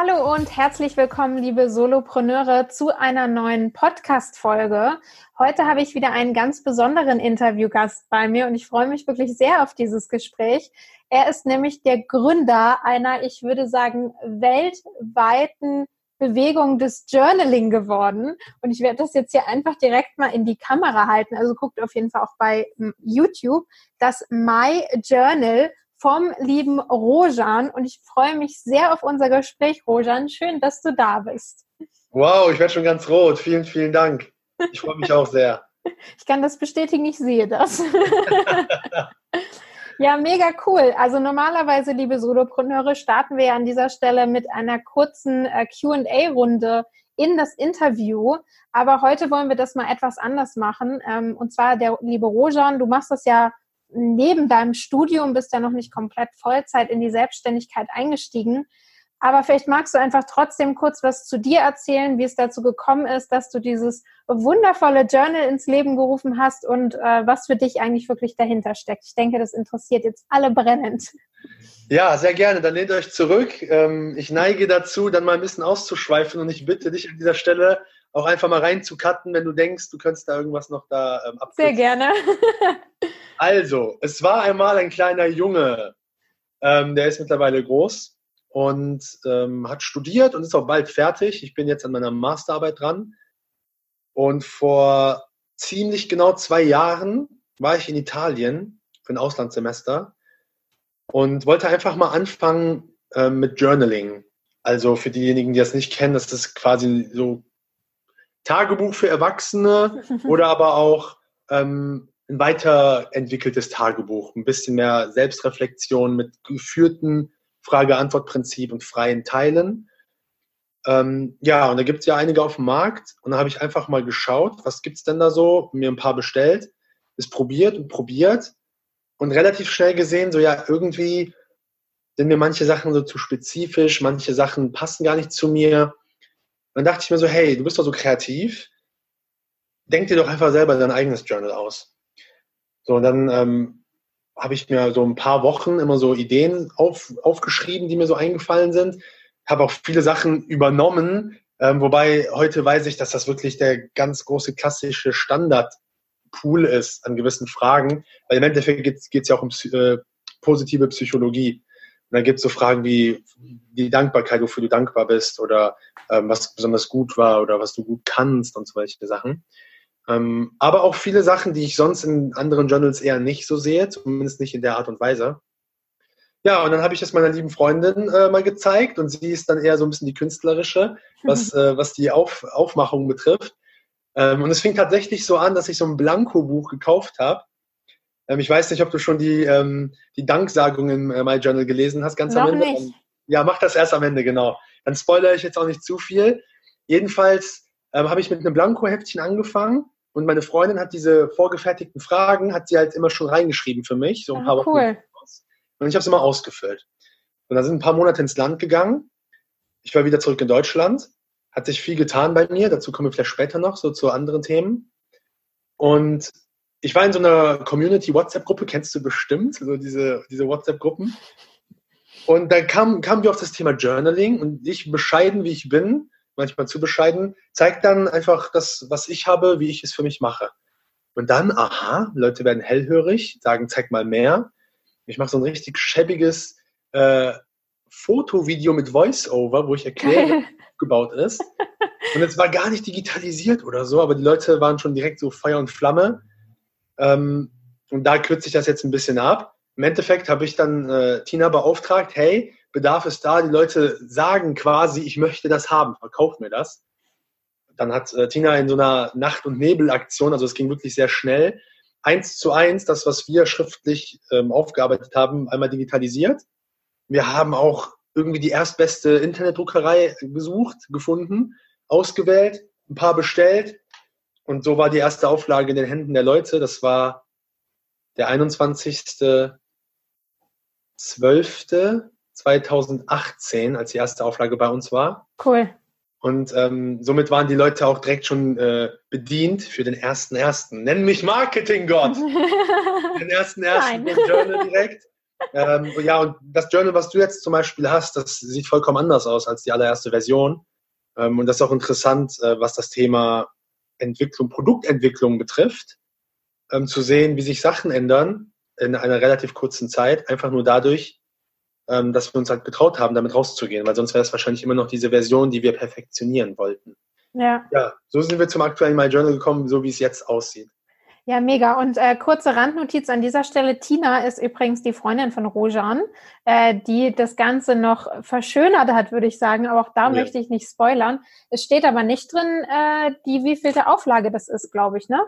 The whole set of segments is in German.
Hallo und herzlich willkommen, liebe Solopreneure, zu einer neuen Podcast-Folge. Heute habe ich wieder einen ganz besonderen Interviewgast bei mir und ich freue mich wirklich sehr auf dieses Gespräch. Er ist nämlich der Gründer einer, ich würde sagen, weltweiten Bewegung des Journaling geworden. Und ich werde das jetzt hier einfach direkt mal in die Kamera halten. Also guckt auf jeden Fall auch bei hm, YouTube das My Journal vom lieben Rojan. Und ich freue mich sehr auf unser Gespräch, Rojan. Schön, dass du da bist. Wow, ich werde schon ganz rot. Vielen, vielen Dank. Ich freue mich auch sehr. Ich kann das bestätigen, ich sehe das. ja, mega cool. Also normalerweise, liebe Solopreneure, starten wir ja an dieser Stelle mit einer kurzen äh, QA-Runde in das Interview. Aber heute wollen wir das mal etwas anders machen. Ähm, und zwar der liebe Rojan, du machst das ja neben deinem Studium, bist ja noch nicht komplett Vollzeit in die Selbstständigkeit eingestiegen. Aber vielleicht magst du einfach trotzdem kurz was zu dir erzählen, wie es dazu gekommen ist, dass du dieses wundervolle Journal ins Leben gerufen hast und äh, was für dich eigentlich wirklich dahinter steckt. Ich denke, das interessiert jetzt alle brennend. Ja, sehr gerne. Dann lehnt euch zurück. Ähm, ich neige dazu, dann mal ein bisschen auszuschweifen und ich bitte dich an dieser Stelle auch einfach mal reinzukatten, wenn du denkst, du könntest da irgendwas noch da ähm, abkürzen. Sehr gerne. also, es war einmal ein kleiner Junge, ähm, der ist mittlerweile groß und ähm, hat studiert und ist auch bald fertig. Ich bin jetzt an meiner Masterarbeit dran. Und vor ziemlich genau zwei Jahren war ich in Italien für ein Auslandssemester und wollte einfach mal anfangen äh, mit Journaling. Also für diejenigen, die das nicht kennen, das ist quasi so Tagebuch für Erwachsene oder aber auch ähm, ein weiterentwickeltes Tagebuch, ein bisschen mehr Selbstreflexion mit geführten Frage-Antwort-Prinzip und freien Teilen. Ähm, ja, und da gibt es ja einige auf dem Markt und da habe ich einfach mal geschaut, was gibt es denn da so, mir ein paar bestellt, ist probiert und probiert und relativ schnell gesehen, so ja, irgendwie sind mir manche Sachen so zu spezifisch, manche Sachen passen gar nicht zu mir. Dann dachte ich mir so, hey, du bist doch so kreativ, denk dir doch einfach selber dein eigenes Journal aus. So, und dann ähm, habe ich mir so ein paar Wochen immer so Ideen auf, aufgeschrieben, die mir so eingefallen sind. Habe auch viele Sachen übernommen, ähm, wobei heute weiß ich, dass das wirklich der ganz große klassische Standardpool ist an gewissen Fragen. Weil im Endeffekt geht es ja auch um äh, positive Psychologie. Und dann gibt es so Fragen wie die Dankbarkeit, wofür du dankbar bist oder ähm, was besonders gut war oder was du gut kannst und solche Sachen. Ähm, aber auch viele Sachen, die ich sonst in anderen Journals eher nicht so sehe, zumindest nicht in der Art und Weise. Ja, und dann habe ich das meiner lieben Freundin äh, mal gezeigt und sie ist dann eher so ein bisschen die künstlerische, was, äh, was die Auf Aufmachung betrifft. Ähm, und es fing tatsächlich so an, dass ich so ein Blanko-Buch gekauft habe. Ähm, ich weiß nicht, ob du schon die, ähm, die Danksagung im äh, My Journal gelesen hast, ganz Noch am Ende. Nicht. Ja, mach das erst am Ende, genau. Dann spoilere ich jetzt auch nicht zu viel. Jedenfalls ähm, habe ich mit einem Blanko-Heftchen angefangen und meine Freundin hat diese vorgefertigten Fragen, hat sie halt immer schon reingeschrieben für mich, so ein paar ah, Wochen. Cool. Und ich habe es immer ausgefüllt. Und da sind ein paar Monate ins Land gegangen. Ich war wieder zurück in Deutschland. Hat sich viel getan bei mir. Dazu kommen wir vielleicht später noch, so zu anderen Themen. Und ich war in so einer Community-WhatsApp-Gruppe, kennst du bestimmt, so diese, diese WhatsApp-Gruppen. Und dann kam, kamen wir auf das Thema Journaling und ich, bescheiden wie ich bin, manchmal zu bescheiden, zeigt dann einfach das, was ich habe, wie ich es für mich mache. Und dann, aha, Leute werden hellhörig, sagen, zeig mal mehr. Ich mache so ein richtig schäbiges äh, Fotovideo mit Voice-Over, wo ich erkläre, wie es aufgebaut ist. Und es war gar nicht digitalisiert oder so, aber die Leute waren schon direkt so Feuer und Flamme. Ähm, und da kürze ich das jetzt ein bisschen ab. Im Endeffekt habe ich dann äh, Tina beauftragt, hey, Bedarf ist da, die Leute sagen quasi, ich möchte das haben, verkauf mir das. Dann hat äh, Tina in so einer Nacht- und Nebelaktion, also es ging wirklich sehr schnell, eins zu eins das, was wir schriftlich ähm, aufgearbeitet haben, einmal digitalisiert. Wir haben auch irgendwie die erstbeste Internetdruckerei gesucht, gefunden, ausgewählt, ein paar bestellt. Und so war die erste Auflage in den Händen der Leute. Das war der 21.12.2018, als die erste Auflage bei uns war. Cool. Und ähm, somit waren die Leute auch direkt schon äh, bedient für den ersten ersten. Nenn mich Marketinggott. den ersten ersten Journal direkt. Ähm, ja, und das Journal, was du jetzt zum Beispiel hast, das sieht vollkommen anders aus als die allererste Version. Ähm, und das ist auch interessant, äh, was das Thema Entwicklung, Produktentwicklung betrifft, ähm, zu sehen, wie sich Sachen ändern in einer relativ kurzen Zeit, einfach nur dadurch, ähm, dass wir uns halt getraut haben, damit rauszugehen, weil sonst wäre es wahrscheinlich immer noch diese Version, die wir perfektionieren wollten. Ja. Ja, so sind wir zum aktuellen My Journal gekommen, so wie es jetzt aussieht. Ja, mega. Und äh, kurze Randnotiz an dieser Stelle. Tina ist übrigens die Freundin von Rojan, äh, die das Ganze noch verschönert hat, würde ich sagen. Aber auch da ja. möchte ich nicht spoilern. Es steht aber nicht drin, äh, die wievielte Auflage das ist, glaube ich, ne?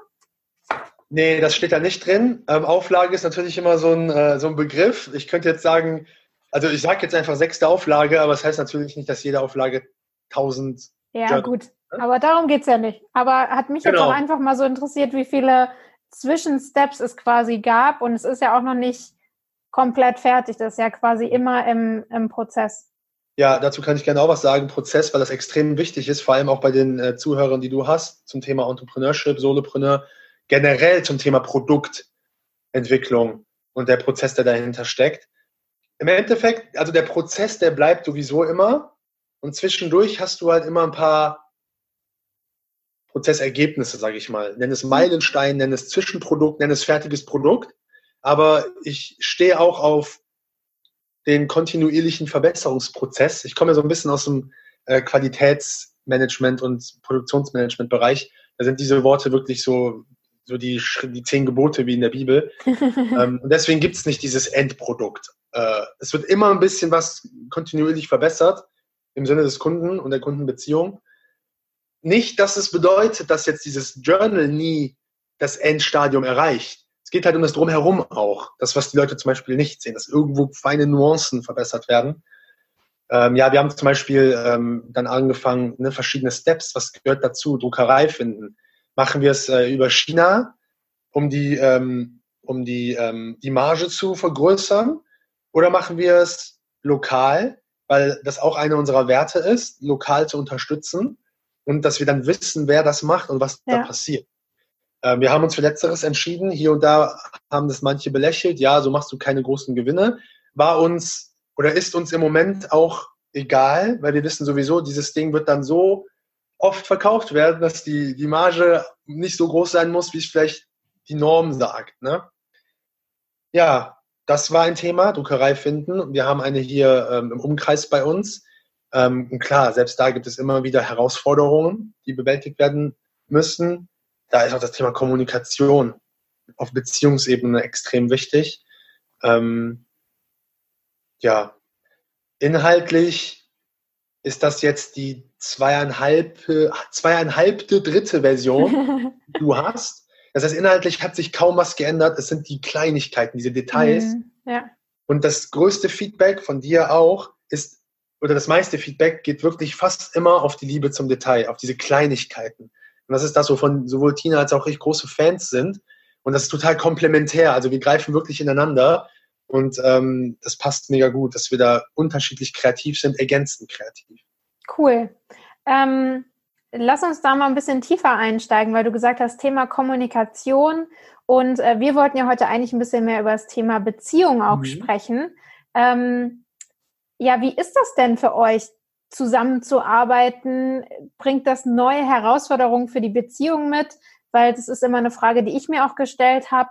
Nee, das steht da nicht drin. Ähm, Auflage ist natürlich immer so ein, äh, so ein Begriff. Ich könnte jetzt sagen, also ich sage jetzt einfach sechste Auflage, aber es das heißt natürlich nicht, dass jede Auflage 1000. Ja, Journal gut. Ne? Aber darum geht es ja nicht. Aber hat mich genau. jetzt auch einfach mal so interessiert, wie viele Zwischensteps es quasi gab. Und es ist ja auch noch nicht komplett fertig. Das ist ja quasi immer im, im Prozess. Ja, dazu kann ich gerne auch was sagen. Prozess, weil das extrem wichtig ist, vor allem auch bei den äh, Zuhörern, die du hast, zum Thema Entrepreneurship, Solopreneur, generell zum Thema Produktentwicklung und der Prozess, der dahinter steckt im Endeffekt, also der Prozess, der bleibt sowieso immer. Und zwischendurch hast du halt immer ein paar Prozessergebnisse, sage ich mal. Nenn es Meilenstein, nenn es Zwischenprodukt, nenn es fertiges Produkt. Aber ich stehe auch auf den kontinuierlichen Verbesserungsprozess. Ich komme ja so ein bisschen aus dem äh, Qualitätsmanagement und Produktionsmanagement-Bereich. Da sind diese Worte wirklich so so die, die zehn Gebote wie in der Bibel. ähm, und deswegen gibt es nicht dieses Endprodukt. Äh, es wird immer ein bisschen was kontinuierlich verbessert im Sinne des Kunden und der Kundenbeziehung. Nicht, dass es bedeutet, dass jetzt dieses Journal nie das Endstadium erreicht. Es geht halt um das Drumherum auch. Das, was die Leute zum Beispiel nicht sehen, dass irgendwo feine Nuancen verbessert werden. Ähm, ja, wir haben zum Beispiel ähm, dann angefangen, ne, verschiedene Steps, was gehört dazu, Druckerei finden, Machen wir es äh, über China, um die, ähm, um die, ähm, die Marge zu vergrößern? Oder machen wir es lokal, weil das auch eine unserer Werte ist, lokal zu unterstützen und dass wir dann wissen, wer das macht und was ja. da passiert? Äh, wir haben uns für Letzteres entschieden. Hier und da haben das manche belächelt. Ja, so machst du keine großen Gewinne. War uns oder ist uns im Moment auch egal, weil wir wissen sowieso, dieses Ding wird dann so oft verkauft werden, dass die, die Marge nicht so groß sein muss, wie es vielleicht die Norm sagt. Ne? Ja, das war ein Thema, Druckerei finden. Wir haben eine hier ähm, im Umkreis bei uns. Ähm, und klar, selbst da gibt es immer wieder Herausforderungen, die bewältigt werden müssen. Da ist auch das Thema Kommunikation auf Beziehungsebene extrem wichtig. Ähm, ja, inhaltlich ist das jetzt die zweieinhalb, zweieinhalbte dritte Version du hast. Das heißt, inhaltlich hat sich kaum was geändert. Es sind die Kleinigkeiten, diese Details. Mhm, ja. Und das größte Feedback von dir auch ist, oder das meiste Feedback geht wirklich fast immer auf die Liebe zum Detail, auf diese Kleinigkeiten. Und das ist das, wovon sowohl Tina als auch ich große Fans sind. Und das ist total komplementär. Also wir greifen wirklich ineinander. Und ähm, das passt mega gut, dass wir da unterschiedlich kreativ sind, ergänzend kreativ. Cool. Ähm, lass uns da mal ein bisschen tiefer einsteigen, weil du gesagt hast, Thema Kommunikation. Und äh, wir wollten ja heute eigentlich ein bisschen mehr über das Thema Beziehung auch mhm. sprechen. Ähm, ja, wie ist das denn für euch, zusammenzuarbeiten? Bringt das neue Herausforderungen für die Beziehung mit? Weil das ist immer eine Frage, die ich mir auch gestellt habe.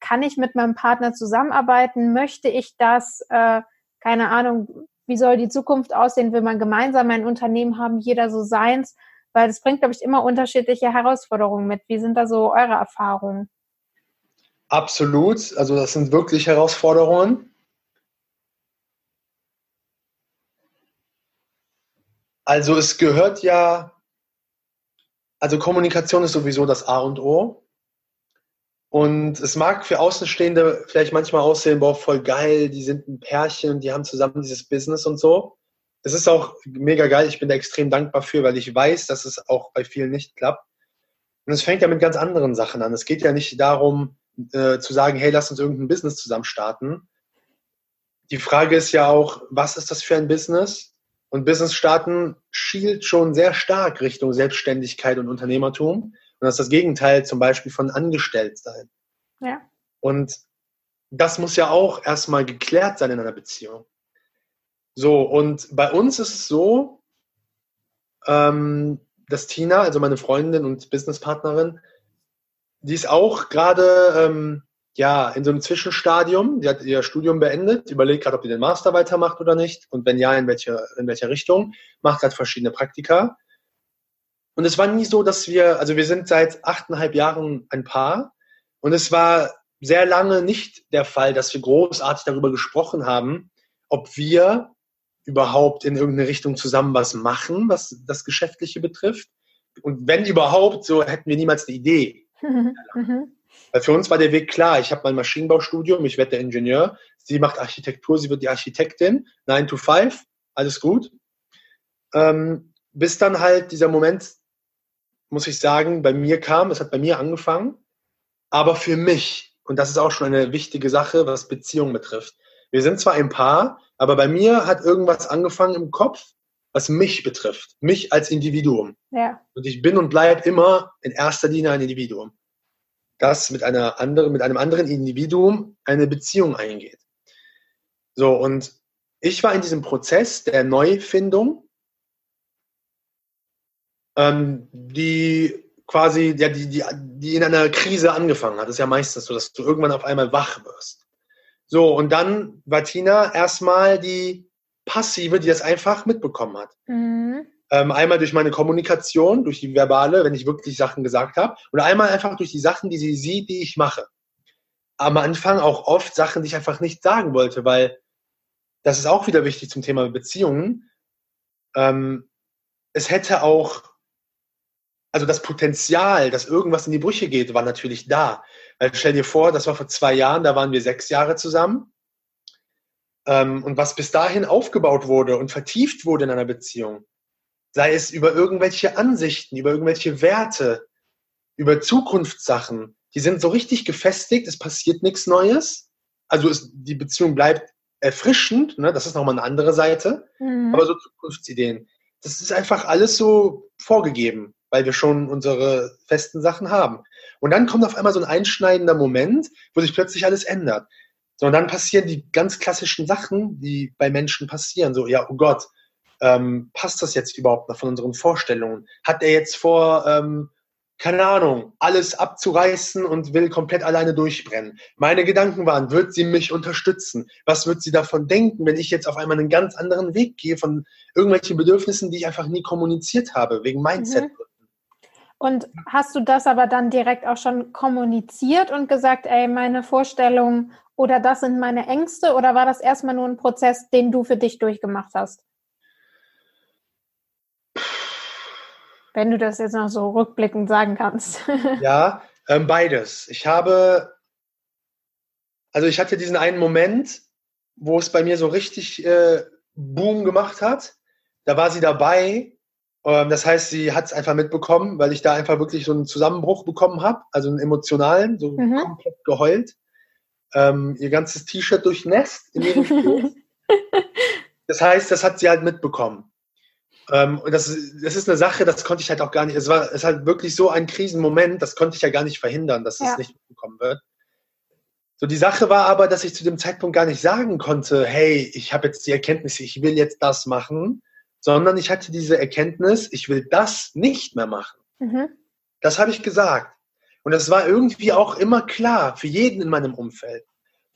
Kann ich mit meinem Partner zusammenarbeiten? Möchte ich das? Äh, keine Ahnung, wie soll die Zukunft aussehen? Will man gemeinsam ein Unternehmen haben, jeder so seins? Weil es bringt, glaube ich, immer unterschiedliche Herausforderungen mit. Wie sind da so eure Erfahrungen? Absolut. Also das sind wirklich Herausforderungen. Also es gehört ja, also Kommunikation ist sowieso das A und O. Und es mag für Außenstehende vielleicht manchmal aussehen, boah, voll geil, die sind ein Pärchen, die haben zusammen dieses Business und so. Es ist auch mega geil, ich bin da extrem dankbar für, weil ich weiß, dass es auch bei vielen nicht klappt. Und es fängt ja mit ganz anderen Sachen an. Es geht ja nicht darum, äh, zu sagen, hey, lass uns irgendein Business zusammen starten. Die Frage ist ja auch, was ist das für ein Business? Und Business starten schielt schon sehr stark Richtung Selbstständigkeit und Unternehmertum. Und das ist das Gegenteil zum Beispiel von Angestelltsein. Ja. Und das muss ja auch erstmal geklärt sein in einer Beziehung. So, und bei uns ist es so, ähm, dass Tina, also meine Freundin und Businesspartnerin, die ist auch gerade ähm, ja, in so einem Zwischenstadium. Die hat ihr Studium beendet, überlegt gerade, ob die den Master weitermacht oder nicht. Und wenn ja, in welche, in welcher Richtung. Macht halt verschiedene Praktika. Und es war nie so, dass wir, also wir sind seit achteinhalb Jahren ein Paar. Und es war sehr lange nicht der Fall, dass wir großartig darüber gesprochen haben, ob wir überhaupt in irgendeine Richtung zusammen was machen, was das Geschäftliche betrifft. Und wenn überhaupt, so hätten wir niemals eine Idee. Mhm. Weil für uns war der Weg klar. Ich habe mein Maschinenbaustudium, ich werde der Ingenieur. Sie macht Architektur, sie wird die Architektin. 9 to 5, alles gut. Ähm, bis dann halt dieser Moment, muss ich sagen, bei mir kam, es hat bei mir angefangen, aber für mich, und das ist auch schon eine wichtige Sache, was Beziehungen betrifft. Wir sind zwar ein Paar, aber bei mir hat irgendwas angefangen im Kopf, was mich betrifft, mich als Individuum. Ja. Und ich bin und bleibe immer in erster Linie ein Individuum das mit einer anderen, mit einem anderen Individuum eine Beziehung eingeht. So, und ich war in diesem Prozess der Neufindung, ähm, die quasi, ja, die, die, die in einer Krise angefangen hat. Das ist ja meistens so, dass du irgendwann auf einmal wach wirst. So, und dann war Tina erstmal die Passive, die das einfach mitbekommen hat. Mhm. Ähm, einmal durch meine Kommunikation, durch die verbale, wenn ich wirklich Sachen gesagt habe, und einmal einfach durch die Sachen, die sie sieht, die ich mache. Am Anfang auch oft Sachen, die ich einfach nicht sagen wollte, weil das ist auch wieder wichtig zum Thema Beziehungen. Ähm, es hätte auch, also das Potenzial, dass irgendwas in die Brüche geht, war natürlich da. Weil stell dir vor, das war vor zwei Jahren, da waren wir sechs Jahre zusammen. Ähm, und was bis dahin aufgebaut wurde und vertieft wurde in einer Beziehung, sei es über irgendwelche Ansichten, über irgendwelche Werte, über Zukunftssachen, die sind so richtig gefestigt, es passiert nichts Neues. Also ist, die Beziehung bleibt erfrischend, ne? das ist nochmal eine andere Seite, mhm. aber so Zukunftsideen, das ist einfach alles so vorgegeben, weil wir schon unsere festen Sachen haben. Und dann kommt auf einmal so ein einschneidender Moment, wo sich plötzlich alles ändert. So, und dann passieren die ganz klassischen Sachen, die bei Menschen passieren. So, ja, oh Gott, ähm, passt das jetzt überhaupt noch von unseren Vorstellungen? Hat er jetzt vor, ähm, keine Ahnung, alles abzureißen und will komplett alleine durchbrennen? Meine Gedanken waren, wird sie mich unterstützen? Was wird sie davon denken, wenn ich jetzt auf einmal einen ganz anderen Weg gehe von irgendwelchen Bedürfnissen, die ich einfach nie kommuniziert habe, wegen Mindset? Mhm. Und hast du das aber dann direkt auch schon kommuniziert und gesagt, ey, meine Vorstellungen oder das sind meine Ängste? Oder war das erstmal nur ein Prozess, den du für dich durchgemacht hast? Wenn du das jetzt noch so rückblickend sagen kannst. ja, ähm, beides. Ich habe, also ich hatte diesen einen Moment, wo es bei mir so richtig äh, Boom gemacht hat. Da war sie dabei. Ähm, das heißt, sie hat es einfach mitbekommen, weil ich da einfach wirklich so einen Zusammenbruch bekommen habe, also einen emotionalen, so mhm. komplett geheult. Ähm, ihr ganzes T-Shirt durchnässt in ihrem Schoß. das heißt, das hat sie halt mitbekommen. Ähm, und das, das ist eine Sache, das konnte ich halt auch gar nicht. Es war es halt wirklich so ein Krisenmoment, das konnte ich ja gar nicht verhindern, dass ja. es nicht bekommen wird. So, die Sache war aber, dass ich zu dem Zeitpunkt gar nicht sagen konnte, hey, ich habe jetzt die Erkenntnis, ich will jetzt das machen, sondern ich hatte diese Erkenntnis, ich will das nicht mehr machen. Mhm. Das habe ich gesagt. Und das war irgendwie auch immer klar für jeden in meinem Umfeld.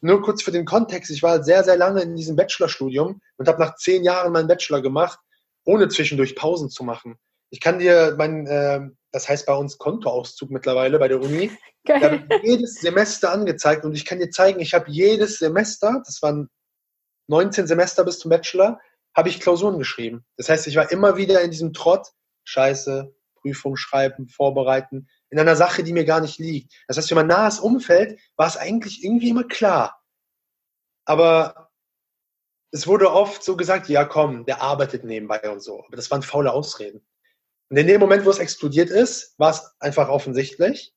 Nur kurz für den Kontext, ich war sehr, sehr lange in diesem Bachelorstudium und habe nach zehn Jahren meinen Bachelor gemacht ohne zwischendurch Pausen zu machen. Ich kann dir mein, äh, das heißt bei uns Kontoauszug mittlerweile bei der Uni. Geil. Da jedes Semester angezeigt und ich kann dir zeigen, ich habe jedes Semester, das waren 19 Semester bis zum Bachelor, habe ich Klausuren geschrieben. Das heißt, ich war immer wieder in diesem Trott, Scheiße, Prüfung schreiben, vorbereiten, in einer Sache, die mir gar nicht liegt. Das heißt, für mein nahes Umfeld war es eigentlich irgendwie immer klar. Aber es wurde oft so gesagt, ja komm, der arbeitet nebenbei und so. Aber das waren faule Ausreden. Und in dem Moment, wo es explodiert ist, war es einfach offensichtlich.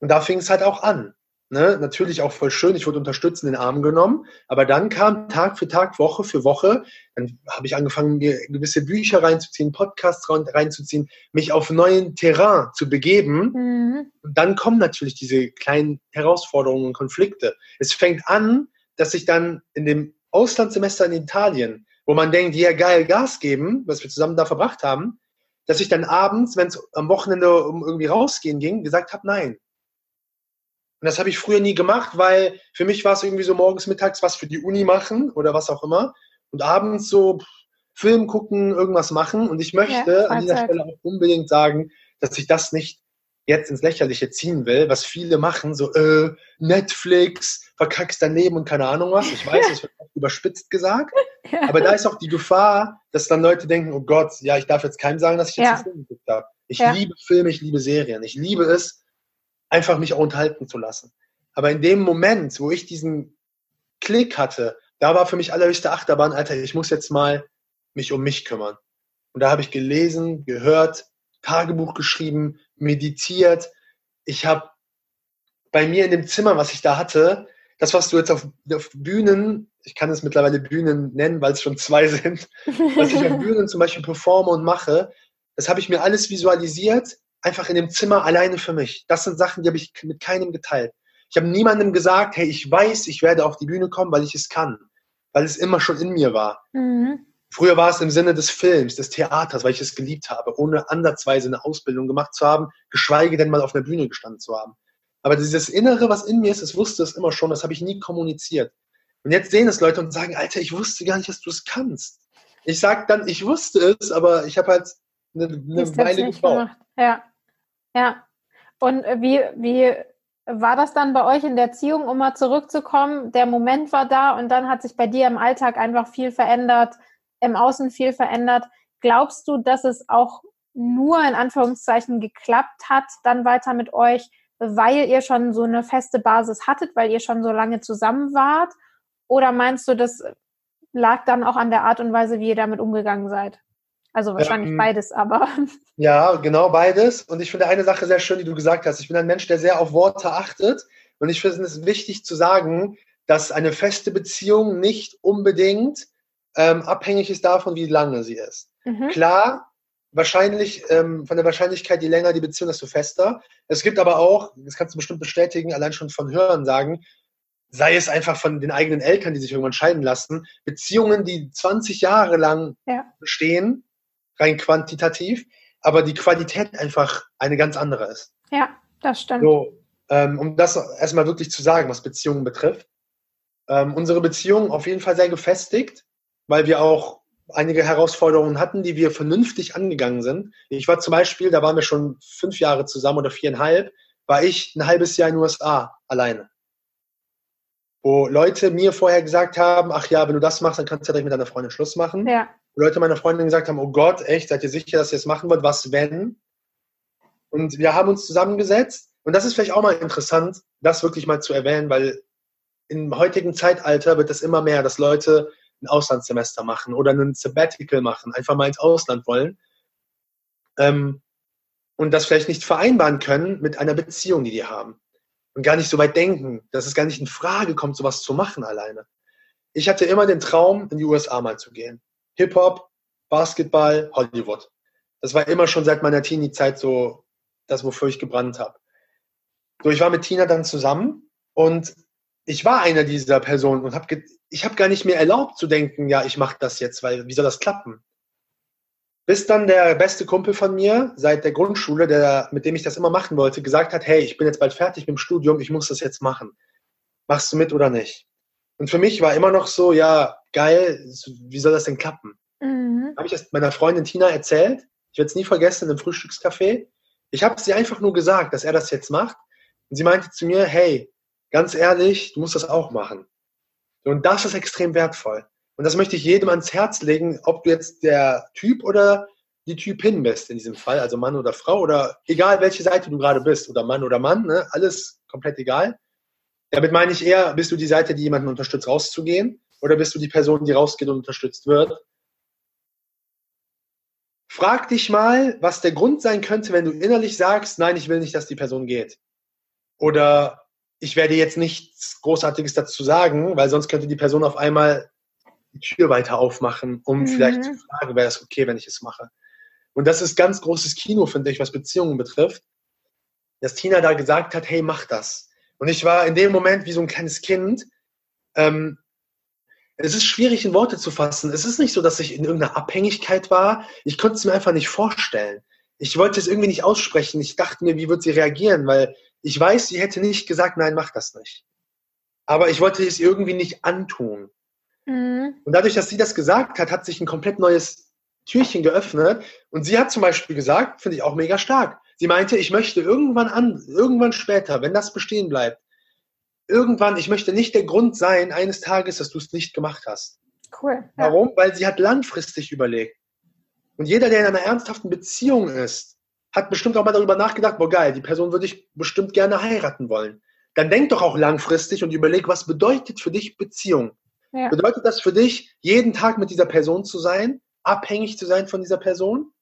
Und da fing es halt auch an. Ne? Natürlich auch voll schön, ich wurde unterstützt in den Arm genommen, aber dann kam Tag für Tag, Woche für Woche, dann habe ich angefangen, mir gewisse Bücher reinzuziehen, Podcasts reinzuziehen, mich auf neuen Terrain zu begeben. Mhm. Und dann kommen natürlich diese kleinen Herausforderungen und Konflikte. Es fängt an, dass ich dann in dem Auslandssemester in Italien, wo man denkt, ja geil, Gas geben, was wir zusammen da verbracht haben, dass ich dann abends, wenn es am Wochenende um irgendwie rausgehen ging, gesagt habe, nein, und das habe ich früher nie gemacht, weil für mich war es irgendwie so morgens, mittags was für die Uni machen oder was auch immer. Und abends so Film gucken, irgendwas machen. Und ich möchte ja, an dieser Stelle auch unbedingt sagen, dass ich das nicht jetzt ins Lächerliche ziehen will, was viele machen, so äh, Netflix, verkackst dein Leben und keine Ahnung was. Ich weiß, das wird überspitzt gesagt, ja. aber da ist auch die Gefahr, dass dann Leute denken, oh Gott, ja, ich darf jetzt keinem sagen, dass ich jetzt ja. einen Film geguckt habe. Ich ja. liebe Filme, ich liebe Serien, ich liebe es, einfach mich auch unterhalten zu lassen. Aber in dem Moment, wo ich diesen Klick hatte, da war für mich allerhöchste Achterbahn, Alter, ich muss jetzt mal mich um mich kümmern. Und da habe ich gelesen, gehört, Tagebuch geschrieben, meditiert. Ich habe bei mir in dem Zimmer, was ich da hatte, das, was du jetzt auf, auf Bühnen, ich kann es mittlerweile Bühnen nennen, weil es schon zwei sind, was ich auf Bühnen zum Beispiel performe und mache, das habe ich mir alles visualisiert einfach in dem Zimmer alleine für mich. Das sind Sachen, die habe ich mit keinem geteilt. Ich habe niemandem gesagt, hey, ich weiß, ich werde auf die Bühne kommen, weil ich es kann, weil es immer schon in mir war. Mhm. Früher war es im Sinne des Films, des Theaters, weil ich es geliebt habe, ohne ansatzweise eine Ausbildung gemacht zu haben, geschweige denn mal auf einer Bühne gestanden zu haben. Aber dieses Innere, was in mir ist, das wusste es immer schon, das habe ich nie kommuniziert. Und jetzt sehen es Leute und sagen, Alter, ich wusste gar nicht, dass du es kannst. Ich sage dann, ich wusste es, aber ich habe halt eine, eine Weile gebraucht. Ja. Ja. Und äh, wie, wie war das dann bei euch in der Erziehung, um mal zurückzukommen? Der Moment war da und dann hat sich bei dir im Alltag einfach viel verändert, im Außen viel verändert. Glaubst du, dass es auch nur in Anführungszeichen geklappt hat, dann weiter mit euch, weil ihr schon so eine feste Basis hattet, weil ihr schon so lange zusammen wart? Oder meinst du, das lag dann auch an der Art und Weise, wie ihr damit umgegangen seid? Also wahrscheinlich ähm, beides, aber. Ja, genau beides. Und ich finde eine Sache sehr schön, die du gesagt hast. Ich bin ein Mensch, der sehr auf Worte achtet. Und ich finde es wichtig zu sagen, dass eine feste Beziehung nicht unbedingt ähm, abhängig ist davon, wie lange sie ist. Mhm. Klar, wahrscheinlich ähm, von der Wahrscheinlichkeit, je länger die Beziehung, desto fester. Es gibt aber auch, das kannst du bestimmt bestätigen, allein schon von Hören sagen, sei es einfach von den eigenen Eltern, die sich irgendwann scheiden lassen, Beziehungen, die 20 Jahre lang ja. bestehen, rein quantitativ, aber die Qualität einfach eine ganz andere ist. Ja, das stimmt. So, ähm, um das erstmal wirklich zu sagen, was Beziehungen betrifft. Ähm, unsere Beziehung auf jeden Fall sehr gefestigt, weil wir auch einige Herausforderungen hatten, die wir vernünftig angegangen sind. Ich war zum Beispiel, da waren wir schon fünf Jahre zusammen oder viereinhalb, war ich ein halbes Jahr in den USA alleine. Wo Leute mir vorher gesagt haben, ach ja, wenn du das machst, dann kannst du ja direkt mit deiner Freundin Schluss machen. Ja. Leute meiner Freundin gesagt haben, oh Gott, echt, seid ihr sicher, dass ihr es machen wollt? Was wenn? Und wir haben uns zusammengesetzt. Und das ist vielleicht auch mal interessant, das wirklich mal zu erwähnen, weil im heutigen Zeitalter wird es immer mehr, dass Leute ein Auslandssemester machen oder ein Sabbatical machen, einfach mal ins Ausland wollen. Ähm, und das vielleicht nicht vereinbaren können mit einer Beziehung, die die haben. Und gar nicht so weit denken, dass es gar nicht in Frage kommt, sowas zu machen alleine. Ich hatte immer den Traum, in die USA mal zu gehen. Hip-Hop, Basketball, Hollywood. Das war immer schon seit meiner Teenie-Zeit so das, wofür ich gebrannt habe. So, ich war mit Tina dann zusammen und ich war einer dieser Personen und habe ich habe gar nicht mehr erlaubt zu denken, ja, ich mache das jetzt, weil wie soll das klappen? Bis dann der beste Kumpel von mir seit der Grundschule, der, mit dem ich das immer machen wollte, gesagt hat, hey, ich bin jetzt bald fertig mit dem Studium, ich muss das jetzt machen. Machst du mit oder nicht? Und für mich war immer noch so, ja, geil, wie soll das denn klappen? Mhm. Habe ich das meiner Freundin Tina erzählt. Ich werde es nie vergessen, im Frühstückscafé. Ich habe sie einfach nur gesagt, dass er das jetzt macht. Und sie meinte zu mir, hey, ganz ehrlich, du musst das auch machen. Und das ist extrem wertvoll. Und das möchte ich jedem ans Herz legen, ob du jetzt der Typ oder die Typin bist in diesem Fall, also Mann oder Frau oder egal welche Seite du gerade bist oder Mann oder Mann, ne, alles komplett egal. Damit meine ich eher, bist du die Seite, die jemanden unterstützt, rauszugehen oder bist du die Person, die rausgeht und unterstützt wird? Frag dich mal, was der Grund sein könnte, wenn du innerlich sagst, nein, ich will nicht, dass die Person geht. Oder ich werde jetzt nichts Großartiges dazu sagen, weil sonst könnte die Person auf einmal die Tür weiter aufmachen, um mhm. vielleicht zu fragen, wäre es okay, wenn ich es mache. Und das ist ganz großes Kino, finde ich, was Beziehungen betrifft, dass Tina da gesagt hat, hey, mach das. Und ich war in dem Moment wie so ein kleines Kind. Ähm, es ist schwierig in Worte zu fassen. Es ist nicht so, dass ich in irgendeiner Abhängigkeit war. Ich konnte es mir einfach nicht vorstellen. Ich wollte es irgendwie nicht aussprechen. Ich dachte mir, wie wird sie reagieren? Weil ich weiß, sie hätte nicht gesagt, nein, mach das nicht. Aber ich wollte es irgendwie nicht antun. Mhm. Und dadurch, dass sie das gesagt hat, hat sich ein komplett neues Türchen geöffnet. Und sie hat zum Beispiel gesagt, finde ich auch mega stark. Sie meinte, ich möchte irgendwann an, irgendwann später, wenn das bestehen bleibt, irgendwann, ich möchte nicht der Grund sein eines Tages, dass du es nicht gemacht hast. Cool. Ja. Warum? Weil sie hat langfristig überlegt. Und jeder, der in einer ernsthaften Beziehung ist, hat bestimmt auch mal darüber nachgedacht, boah geil, die Person würde ich bestimmt gerne heiraten wollen. Dann denk doch auch langfristig und überleg, was bedeutet für dich Beziehung? Ja. Bedeutet das für dich, jeden Tag mit dieser Person zu sein, abhängig zu sein von dieser Person?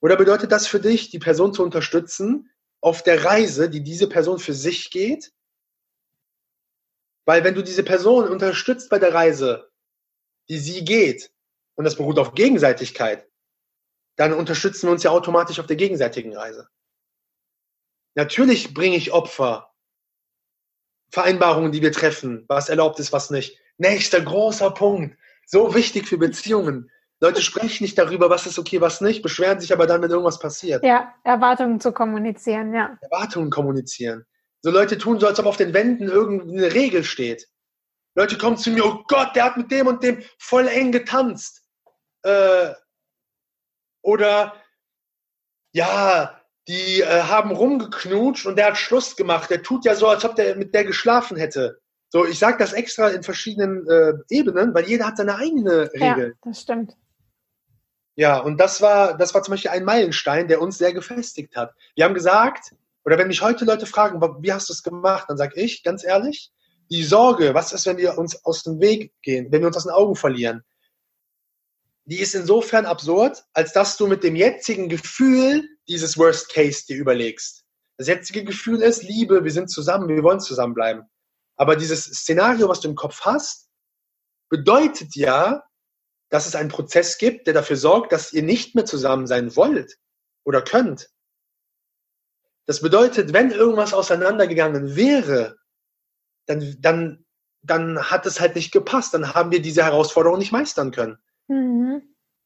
Oder bedeutet das für dich, die Person zu unterstützen auf der Reise, die diese Person für sich geht? Weil wenn du diese Person unterstützt bei der Reise, die sie geht, und das beruht auf Gegenseitigkeit, dann unterstützen wir uns ja automatisch auf der gegenseitigen Reise. Natürlich bringe ich Opfer, Vereinbarungen, die wir treffen, was erlaubt ist, was nicht. Nächster großer Punkt, so wichtig für Beziehungen. Leute sprechen nicht darüber, was ist okay, was nicht, beschweren sich aber dann, wenn irgendwas passiert. Ja, Erwartungen zu kommunizieren, ja. Erwartungen kommunizieren. So Leute tun so, als ob auf den Wänden irgendeine Regel steht. Leute kommen zu mir, oh Gott, der hat mit dem und dem voll eng getanzt. Äh, oder ja, die äh, haben rumgeknutscht und der hat Schluss gemacht. Der tut ja so, als ob der mit der geschlafen hätte. So, ich sage das extra in verschiedenen äh, Ebenen, weil jeder hat seine eigene Regel. Ja, das stimmt. Ja, und das war, das war zum Beispiel ein Meilenstein, der uns sehr gefestigt hat. Wir haben gesagt, oder wenn mich heute Leute fragen, wie hast du es gemacht, dann sage ich ganz ehrlich, die Sorge, was ist, wenn wir uns aus dem Weg gehen, wenn wir uns aus den Augen verlieren, die ist insofern absurd, als dass du mit dem jetzigen Gefühl dieses Worst Case dir überlegst. Das jetzige Gefühl ist Liebe, wir sind zusammen, wir wollen zusammenbleiben. Aber dieses Szenario, was du im Kopf hast, bedeutet ja, dass es einen Prozess gibt, der dafür sorgt, dass ihr nicht mehr zusammen sein wollt oder könnt. Das bedeutet, wenn irgendwas auseinandergegangen wäre, dann, dann, dann hat es halt nicht gepasst. Dann haben wir diese Herausforderung nicht meistern können.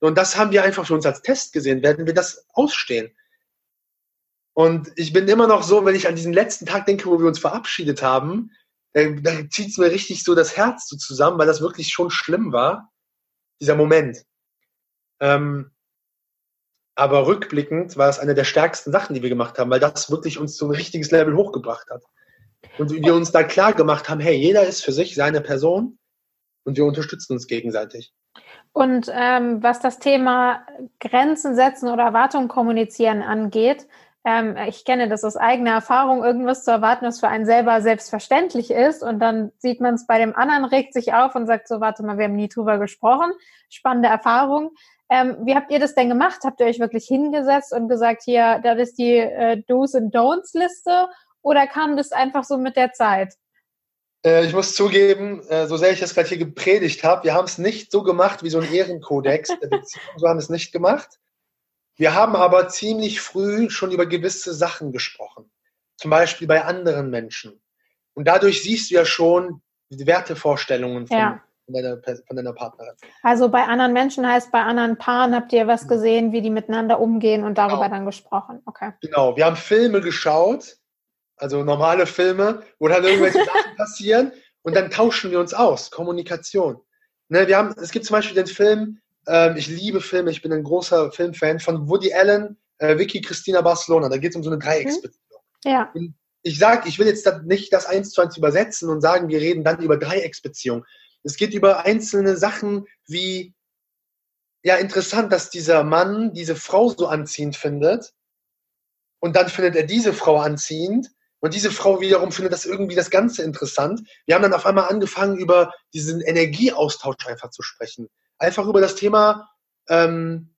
Und das haben wir einfach für uns als Test gesehen. Werden wir das ausstehen? Und ich bin immer noch so, wenn ich an diesen letzten Tag denke, wo wir uns verabschiedet haben, dann zieht es mir richtig so das Herz so zusammen, weil das wirklich schon schlimm war, dieser Moment. Ähm, aber rückblickend war es eine der stärksten Sachen, die wir gemacht haben, weil das wirklich uns so ein richtiges Level hochgebracht hat. Und wir uns da klar gemacht haben, hey, jeder ist für sich seine Person und wir unterstützen uns gegenseitig. Und ähm, was das Thema Grenzen setzen oder Erwartungen kommunizieren angeht, ähm, ich kenne das aus eigener Erfahrung, irgendwas zu erwarten, was für einen selber selbstverständlich ist. Und dann sieht man es bei dem anderen, regt sich auf und sagt so, warte mal, wir haben nie drüber gesprochen. Spannende Erfahrung. Ähm, wie habt ihr das denn gemacht? Habt ihr euch wirklich hingesetzt und gesagt, hier, das ist die äh, Do's and Don'ts Liste? Oder kam das einfach so mit der Zeit? Äh, ich muss zugeben, äh, so sehr ich das gerade hier gepredigt habe, wir haben es nicht so gemacht wie so ein Ehrenkodex der Beziehung. So haben wir es nicht gemacht. Wir haben aber ziemlich früh schon über gewisse Sachen gesprochen. Zum Beispiel bei anderen Menschen. Und dadurch siehst du ja schon die Wertevorstellungen von, ja. deiner, von deiner Partnerin. Also bei anderen Menschen heißt, bei anderen Paaren habt ihr was gesehen, wie die miteinander umgehen und darüber genau. dann gesprochen. Okay. Genau. Wir haben Filme geschaut, also normale Filme, wo dann irgendwelche Sachen passieren und dann tauschen wir uns aus. Kommunikation. Ne, wir haben, es gibt zum Beispiel den Film ähm, ich liebe Filme, ich bin ein großer Filmfan von Woody Allen, äh, Vicky Christina Barcelona. Da geht es um so eine Dreiecksbeziehung. Mhm. Ja. Und ich sage, ich will jetzt nicht das eins zu eins übersetzen und sagen, wir reden dann über Dreiecksbeziehung. Es geht über einzelne Sachen wie, ja, interessant, dass dieser Mann diese Frau so anziehend findet und dann findet er diese Frau anziehend und diese Frau wiederum findet das irgendwie das Ganze interessant. Wir haben dann auf einmal angefangen, über diesen Energieaustausch einfach zu sprechen. Einfach über das Thema ähm,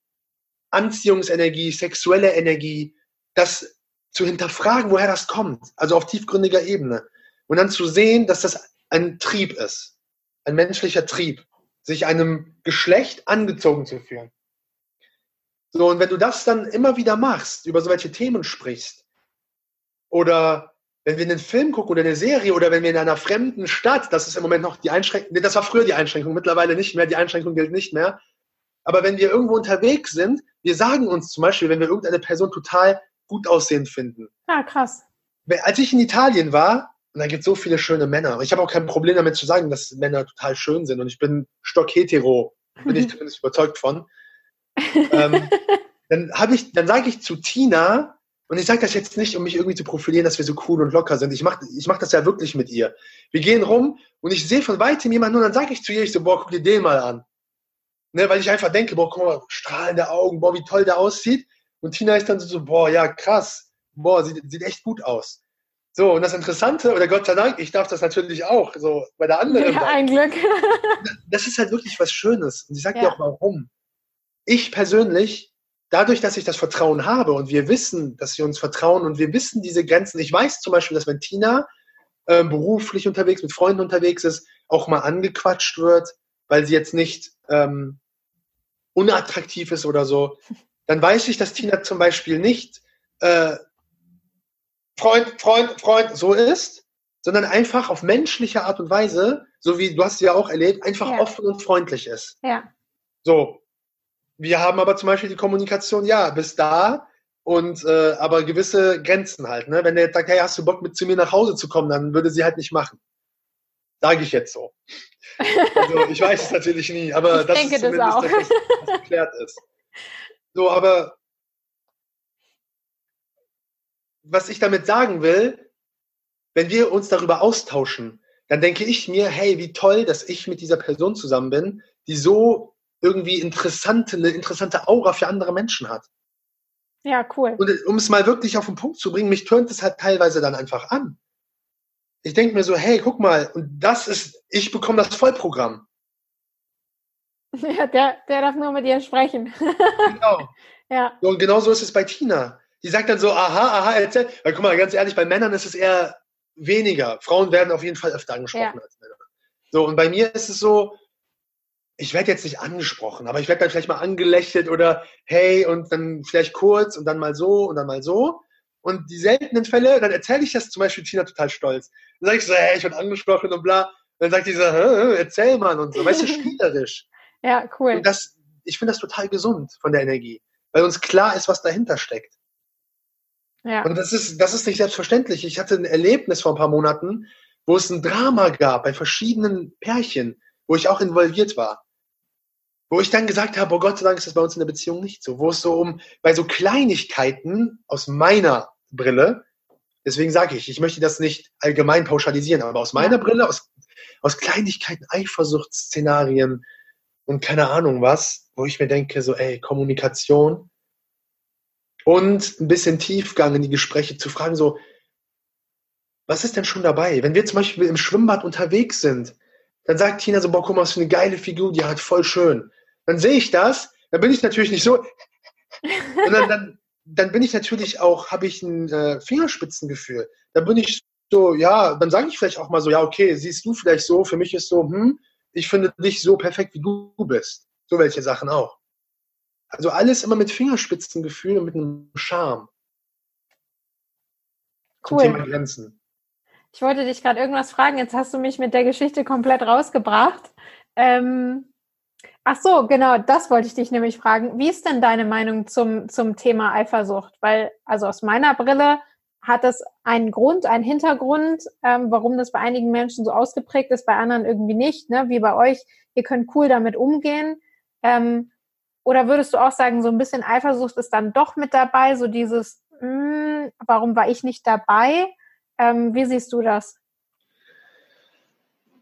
Anziehungsenergie, sexuelle Energie, das zu hinterfragen, woher das kommt, also auf tiefgründiger Ebene. Und dann zu sehen, dass das ein Trieb ist, ein menschlicher Trieb, sich einem Geschlecht angezogen zu fühlen. So, und wenn du das dann immer wieder machst, über solche Themen sprichst, oder wenn wir einen Film gucken oder eine Serie oder wenn wir in einer fremden Stadt, das ist im Moment noch die Einschränkung, das war früher die Einschränkung, mittlerweile nicht mehr, die Einschränkung gilt nicht mehr. Aber wenn wir irgendwo unterwegs sind, wir sagen uns zum Beispiel, wenn wir irgendeine Person total gut aussehend finden. Ah, krass. Als ich in Italien war, und da gibt es so viele schöne Männer, ich habe auch kein Problem damit zu sagen, dass Männer total schön sind und ich bin stockhetero, bin ich zumindest überzeugt von. ähm, dann habe ich, dann sage ich zu Tina, und ich sage das jetzt nicht, um mich irgendwie zu profilieren, dass wir so cool und locker sind. Ich mache ich mach das ja wirklich mit ihr. Wir gehen rum und ich sehe von weitem jemanden und dann sage ich zu ihr, ich so, boah, guck dir den mal an. Ne, weil ich einfach denke, boah, guck mal, strahlende Augen, boah, wie toll der aussieht. Und Tina ist dann so, boah, ja, krass, boah, sieht, sieht echt gut aus. So, und das Interessante, oder Gott sei Dank, ich darf das natürlich auch, so bei der anderen. Ja, ein Glück. das ist halt wirklich was Schönes. Und ich sage ja. dir auch warum. Ich persönlich, dadurch, dass ich das Vertrauen habe und wir wissen, dass wir uns vertrauen und wir wissen diese Grenzen. Ich weiß zum Beispiel, dass wenn Tina äh, beruflich unterwegs, mit Freunden unterwegs ist, auch mal angequatscht wird, weil sie jetzt nicht ähm, unattraktiv ist oder so, dann weiß ich, dass Tina zum Beispiel nicht äh, Freund, Freund, Freund so ist, sondern einfach auf menschliche Art und Weise, so wie du hast ja auch erlebt, einfach ja. offen und freundlich ist. Ja. So. Wir haben aber zum Beispiel die Kommunikation, ja, bis da und äh, aber gewisse Grenzen halt. Ne? Wenn der jetzt sagt, hey, hast du Bock mit zu mir nach Hause zu kommen, dann würde sie halt nicht machen. Sage ich jetzt so. Also ich weiß es natürlich nie, aber ich das denke ist das auch. das, was geklärt ist. So, aber was ich damit sagen will, wenn wir uns darüber austauschen, dann denke ich mir, hey, wie toll, dass ich mit dieser Person zusammen bin, die so irgendwie interessante, eine interessante Aura für andere Menschen hat. Ja, cool. Und um es mal wirklich auf den Punkt zu bringen, mich tönt es halt teilweise dann einfach an. Ich denke mir so, hey, guck mal, und das ist, ich bekomme das Vollprogramm. Ja, der, der darf nur mit dir sprechen. Genau. ja. Und genau so ist es bei Tina. Die sagt dann so, aha, aha, erzähl. Weil guck mal, ganz ehrlich, bei Männern ist es eher weniger. Frauen werden auf jeden Fall öfter angesprochen ja. als Männer. So, und bei mir ist es so, ich werde jetzt nicht angesprochen, aber ich werde dann vielleicht mal angelächelt oder hey und dann vielleicht kurz und dann mal so und dann mal so. Und die seltenen Fälle, dann erzähle ich das zum Beispiel Tina total stolz. Dann sage ich so, hey, ich werde angesprochen und bla. Dann sagt die so, erzähl mal und so, weißt du, spielerisch. Ja, cool. Und das, ich finde das total gesund von der Energie, weil uns klar ist, was dahinter steckt. Ja. Und das ist, das ist nicht selbstverständlich. Ich hatte ein Erlebnis vor ein paar Monaten, wo es ein Drama gab bei verschiedenen Pärchen, wo ich auch involviert war. Wo ich dann gesagt habe, oh Gott sei Dank ist das bei uns in der Beziehung nicht so. Wo es so um, bei so Kleinigkeiten aus meiner Brille, deswegen sage ich, ich möchte das nicht allgemein pauschalisieren, aber aus meiner Brille, aus, aus Kleinigkeiten, Eifersuchtsszenarien und keine Ahnung was, wo ich mir denke, so, ey, Kommunikation, und ein bisschen Tiefgang in die Gespräche zu fragen, so, was ist denn schon dabei? Wenn wir zum Beispiel im Schwimmbad unterwegs sind, dann sagt Tina so, boah, guck mal, was für eine geile Figur, die hat voll schön. Dann sehe ich das, dann bin ich natürlich nicht so, sondern dann, dann bin ich natürlich auch, habe ich ein äh, Fingerspitzengefühl. Dann bin ich so, ja, dann sage ich vielleicht auch mal so, ja, okay, siehst du vielleicht so, für mich ist so, hm, ich finde dich so perfekt, wie du bist. So welche Sachen auch. Also alles immer mit Fingerspitzengefühl und mit einem Charme. Cool. Zum Thema Grenzen. Ich wollte dich gerade irgendwas fragen, jetzt hast du mich mit der Geschichte komplett rausgebracht. Ähm, ach so, genau, das wollte ich dich nämlich fragen. Wie ist denn deine Meinung zum, zum Thema Eifersucht? Weil, also aus meiner Brille hat das einen Grund, einen Hintergrund, ähm, warum das bei einigen Menschen so ausgeprägt ist, bei anderen irgendwie nicht, ne? wie bei euch. Ihr könnt cool damit umgehen. Ähm, Oder würdest du auch sagen, so ein bisschen Eifersucht ist dann doch mit dabei, so dieses, mh, hm, warum war ich nicht dabei? Ähm, wie siehst du das?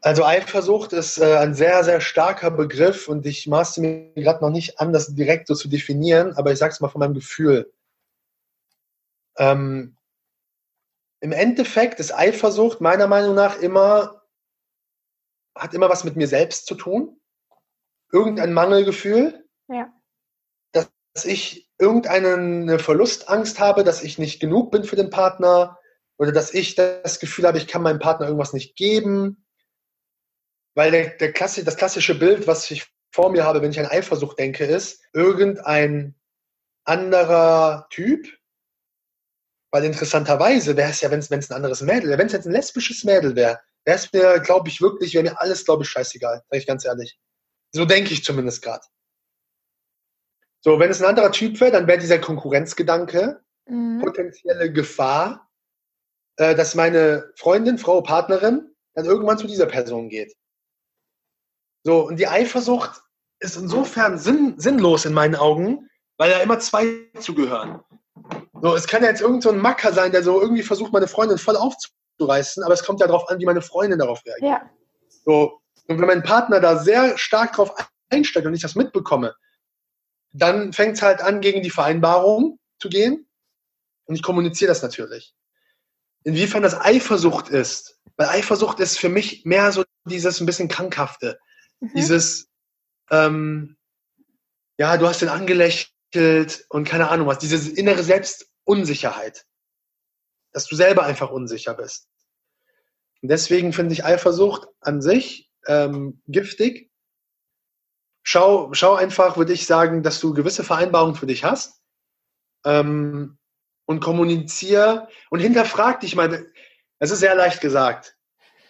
Also Eifersucht ist äh, ein sehr, sehr starker Begriff und ich maßte mir gerade noch nicht an, das direkt so zu definieren, aber ich sage es mal von meinem Gefühl. Ähm, Im Endeffekt ist Eifersucht meiner Meinung nach immer, hat immer was mit mir selbst zu tun. Irgendein Mangelgefühl. Ja. Dass ich irgendeine Verlustangst habe, dass ich nicht genug bin für den Partner oder dass ich das Gefühl habe, ich kann meinem Partner irgendwas nicht geben weil der, der Klassi das klassische Bild, was ich vor mir habe, wenn ich an Eifersucht denke, ist irgendein anderer Typ. Weil interessanterweise wäre es ja, wenn es ein anderes Mädel wäre, wenn es jetzt ein lesbisches Mädel wäre, wäre es mir, glaube ich, wirklich, wäre mir alles, glaube ich, scheißegal, sage ich ganz ehrlich. So denke ich zumindest gerade. So, wenn es ein anderer Typ wäre, dann wäre dieser Konkurrenzgedanke, mhm. potenzielle Gefahr, äh, dass meine Freundin, Frau, Partnerin dann irgendwann zu dieser Person geht. So, und die Eifersucht ist insofern sinn, sinnlos in meinen Augen, weil da immer zwei zugehören. So, es kann ja jetzt irgend so ein Macker sein, der so irgendwie versucht, meine Freundin voll aufzureißen, aber es kommt ja darauf an, wie meine Freundin darauf reagiert. Ja. So, und wenn mein Partner da sehr stark drauf einsteigt und ich das mitbekomme, dann fängt es halt an, gegen die Vereinbarung zu gehen. Und ich kommuniziere das natürlich. Inwiefern das Eifersucht ist. Weil Eifersucht ist für mich mehr so dieses ein bisschen krankhafte. Mhm. Dieses, ähm, ja, du hast den angelächelt und keine Ahnung was, diese innere Selbstunsicherheit. Dass du selber einfach unsicher bist. Und deswegen finde ich Eifersucht an sich ähm, giftig. Schau, schau einfach, würde ich sagen, dass du gewisse Vereinbarungen für dich hast. Ähm, und kommuniziere und hinterfrag dich mal. Es ist sehr leicht gesagt.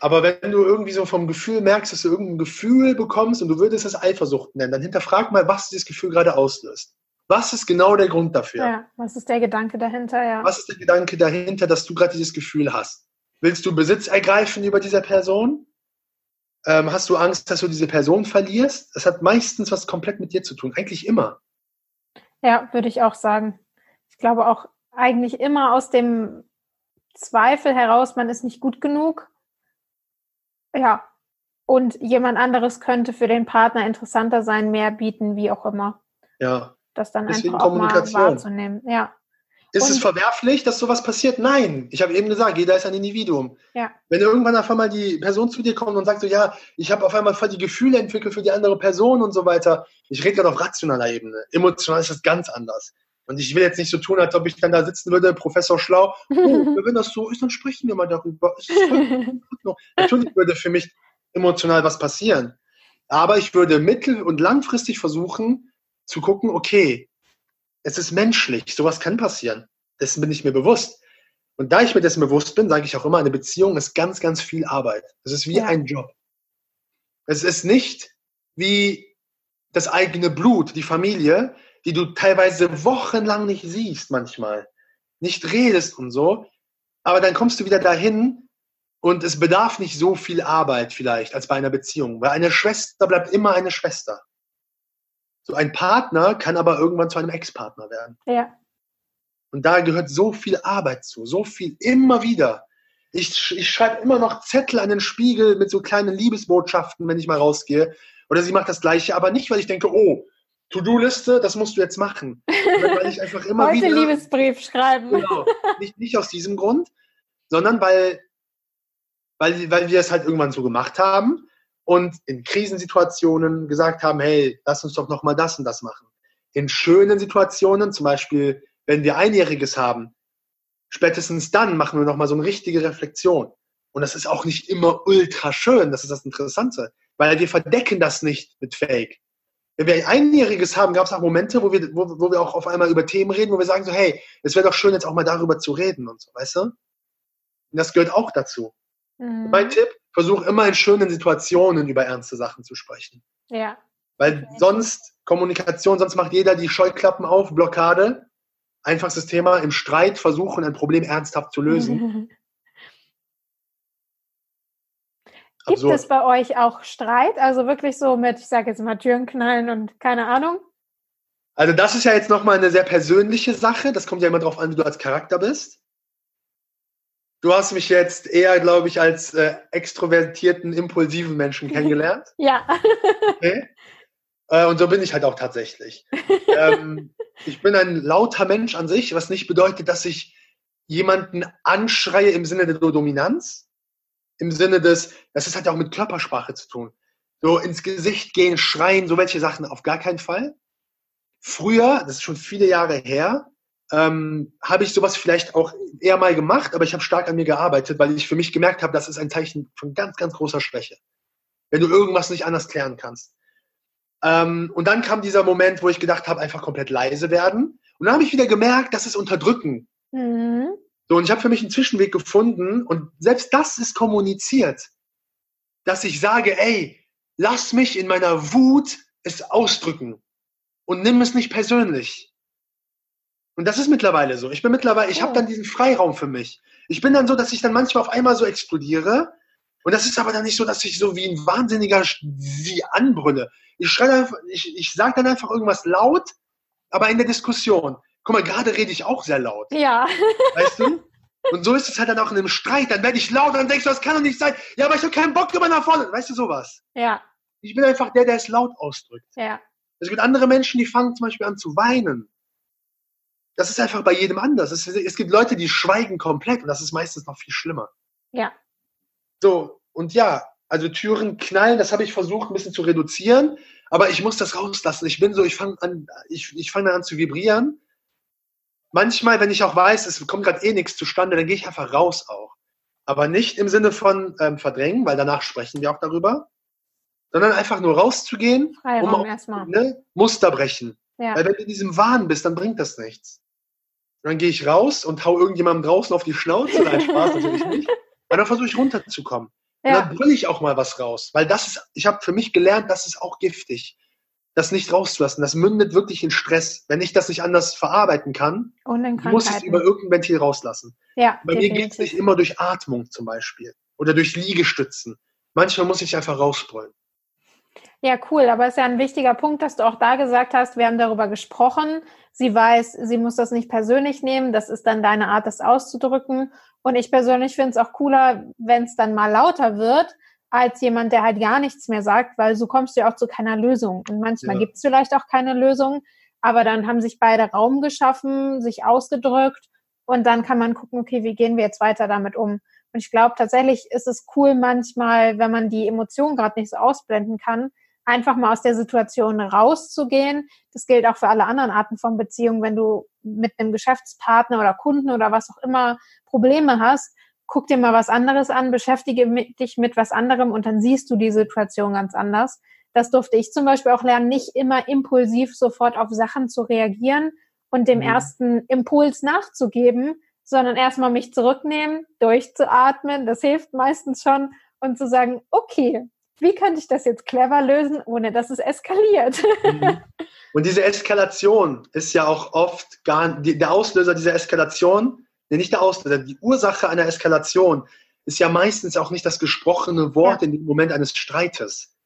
Aber wenn du irgendwie so vom Gefühl merkst, dass du irgendein Gefühl bekommst und du würdest es Eifersucht nennen, dann hinterfrag mal, was dieses Gefühl gerade auslöst. Was ist genau der Grund dafür? Ja, was ist der Gedanke dahinter? Ja. Was ist der Gedanke dahinter, dass du gerade dieses Gefühl hast? Willst du Besitz ergreifen über diese Person? Ähm, hast du Angst, dass du diese Person verlierst? Das hat meistens was komplett mit dir zu tun. Eigentlich immer. Ja, würde ich auch sagen. Ich glaube auch eigentlich immer aus dem Zweifel heraus, man ist nicht gut genug ja. Und jemand anderes könnte für den Partner interessanter sein, mehr bieten, wie auch immer. Ja. Das dann Deswegen einfach auch mal wahrzunehmen. Ja. Ist und, es verwerflich, dass sowas passiert? Nein. Ich habe eben gesagt, jeder ist ein Individuum. Ja. Wenn irgendwann auf einmal die Person zu dir kommt und sagt so, ja, ich habe auf einmal voll die Gefühle entwickelt für die andere Person und so weiter. Ich rede gerade auf rationaler Ebene. Emotional ist das ganz anders. Und ich will jetzt nicht so tun, als ob ich dann da sitzen würde, Professor Schlau. Oh, wenn das so ist, dann sprechen wir mal darüber. Natürlich würde für mich emotional was passieren. Aber ich würde mittel- und langfristig versuchen zu gucken, okay, es ist menschlich, sowas kann passieren. Dessen bin ich mir bewusst. Und da ich mir dessen bewusst bin, sage ich auch immer, eine Beziehung ist ganz, ganz viel Arbeit. Es ist wie ja. ein Job. Es ist nicht wie das eigene Blut, die Familie, die du teilweise wochenlang nicht siehst manchmal, nicht redest und so, aber dann kommst du wieder dahin und es bedarf nicht so viel Arbeit vielleicht als bei einer Beziehung, weil eine Schwester bleibt immer eine Schwester. So ein Partner kann aber irgendwann zu einem Ex-Partner werden. Ja. Und da gehört so viel Arbeit zu, so viel, immer wieder. Ich, ich schreibe immer noch Zettel an den Spiegel mit so kleinen Liebesbotschaften, wenn ich mal rausgehe. Oder sie macht das Gleiche, aber nicht, weil ich denke, oh, To-Do-Liste, das musst du jetzt machen. Weil ich einfach immer Heute wieder. Liebesbrief schreiben. Genau. Nicht, nicht aus diesem Grund, sondern weil, weil, weil wir es halt irgendwann so gemacht haben und in Krisensituationen gesagt haben, hey, lass uns doch nochmal das und das machen. In schönen Situationen, zum Beispiel, wenn wir Einjähriges haben, spätestens dann machen wir nochmal so eine richtige Reflexion. Und das ist auch nicht immer ultra schön, das ist das Interessante, weil wir verdecken das nicht mit Fake wenn wir ein Einjähriges haben, gab es auch Momente, wo wir, wo, wo wir auch auf einmal über Themen reden, wo wir sagen so, hey, es wäre doch schön, jetzt auch mal darüber zu reden und so, weißt du? Und das gehört auch dazu. Mhm. Mein Tipp, versuch immer in schönen Situationen über ernste Sachen zu sprechen. Ja. Weil okay. sonst Kommunikation, sonst macht jeder die Scheuklappen auf, Blockade. Einfachstes Thema, im Streit versuchen, ein Problem ernsthaft zu lösen. Gibt absurd. es bei euch auch Streit? Also wirklich so mit, ich sage jetzt mal Türen knallen und keine Ahnung? Also das ist ja jetzt nochmal eine sehr persönliche Sache. Das kommt ja immer darauf an, wie du als Charakter bist. Du hast mich jetzt eher, glaube ich, als äh, extrovertierten, impulsiven Menschen kennengelernt. ja. Okay. Äh, und so bin ich halt auch tatsächlich. ähm, ich bin ein lauter Mensch an sich, was nicht bedeutet, dass ich jemanden anschreie im Sinne der Dominanz, im Sinne des, das hat ja auch mit Körpersprache zu tun. So ins Gesicht gehen, schreien, so welche Sachen auf gar keinen Fall. Früher, das ist schon viele Jahre her, ähm, habe ich sowas vielleicht auch eher mal gemacht, aber ich habe stark an mir gearbeitet, weil ich für mich gemerkt habe, das ist ein Zeichen von ganz, ganz großer Schwäche. Wenn du irgendwas nicht anders klären kannst. Ähm, und dann kam dieser Moment, wo ich gedacht habe, einfach komplett leise werden. Und dann habe ich wieder gemerkt, das ist Unterdrücken. Mhm. So, und ich habe für mich einen Zwischenweg gefunden und selbst das ist kommuniziert, dass ich sage, ey, lass mich in meiner Wut es ausdrücken und nimm es nicht persönlich. Und das ist mittlerweile so. Ich bin mittlerweile, ich habe dann diesen Freiraum für mich. Ich bin dann so, dass ich dann manchmal auf einmal so explodiere. Und das ist aber dann nicht so, dass ich so wie ein Wahnsinniger wie anbrülle. Ich schreie ich, ich sage dann einfach irgendwas laut, aber in der Diskussion. Guck mal, gerade rede ich auch sehr laut. Ja. Weißt du? Und so ist es halt dann auch in einem Streit. Dann werde ich laut und dann denkst du, das kann doch nicht sein. Ja, aber ich habe keinen Bock drüber nach vorne. Weißt du sowas? Ja. Ich bin einfach der, der es laut ausdrückt. Ja. Es gibt andere Menschen, die fangen zum Beispiel an zu weinen. Das ist einfach bei jedem anders. Es, es gibt Leute, die schweigen komplett und das ist meistens noch viel schlimmer. Ja. So, und ja, also Türen knallen, das habe ich versucht ein bisschen zu reduzieren, aber ich muss das rauslassen. Ich bin so, ich fange an, ich, ich fange an zu vibrieren. Manchmal, wenn ich auch weiß, es kommt gerade eh nichts zustande, dann gehe ich einfach raus auch. Aber nicht im Sinne von ähm, verdrängen, weil danach sprechen wir auch darüber, sondern einfach nur rauszugehen, Freiraum um erstmal. Ne, Muster brechen. Ja. Weil wenn du in diesem Wahn bist, dann bringt das nichts. Und dann gehe ich raus und hau irgendjemandem draußen auf die Schnauze. Nein, Spaß natürlich nicht. Und dann versuche ich runterzukommen. Ja. Und dann brülle ich auch mal was raus. Weil das ist, ich habe für mich gelernt, das ist auch giftig. Das nicht rauszulassen. Das mündet wirklich in Stress. Wenn ich das nicht anders verarbeiten kann, muss ich es über irgendein Ventil rauslassen. Ja, Bei definitiv. mir geht es nicht immer durch Atmung zum Beispiel. Oder durch Liegestützen. Manchmal muss ich einfach rausbrüllen. Ja, cool. Aber es ist ja ein wichtiger Punkt, dass du auch da gesagt hast, wir haben darüber gesprochen. Sie weiß, sie muss das nicht persönlich nehmen. Das ist dann deine Art, das auszudrücken. Und ich persönlich finde es auch cooler, wenn es dann mal lauter wird, als jemand, der halt gar nichts mehr sagt, weil so kommst du ja auch zu keiner Lösung. Und manchmal ja. gibt es vielleicht auch keine Lösung, aber dann haben sich beide Raum geschaffen, sich ausgedrückt und dann kann man gucken, okay, wie gehen wir jetzt weiter damit um? Und ich glaube tatsächlich ist es cool manchmal, wenn man die Emotionen gerade nicht so ausblenden kann, einfach mal aus der Situation rauszugehen. Das gilt auch für alle anderen Arten von Beziehungen. Wenn du mit einem Geschäftspartner oder Kunden oder was auch immer Probleme hast, guck dir mal was anderes an, beschäftige dich mit was anderem und dann siehst du die Situation ganz anders. Das durfte ich zum Beispiel auch lernen, nicht immer impulsiv sofort auf Sachen zu reagieren und dem mhm. ersten Impuls nachzugeben, sondern erstmal mich zurücknehmen, durchzuatmen. Das hilft meistens schon und zu sagen, okay, wie könnte ich das jetzt clever lösen, ohne dass es eskaliert? Mhm. Und diese Eskalation ist ja auch oft gar der Auslöser dieser Eskalation, nee, nicht der Auslöser, die Ursache einer Eskalation ist ja meistens auch nicht das gesprochene Wort ja. in dem Moment eines Streites,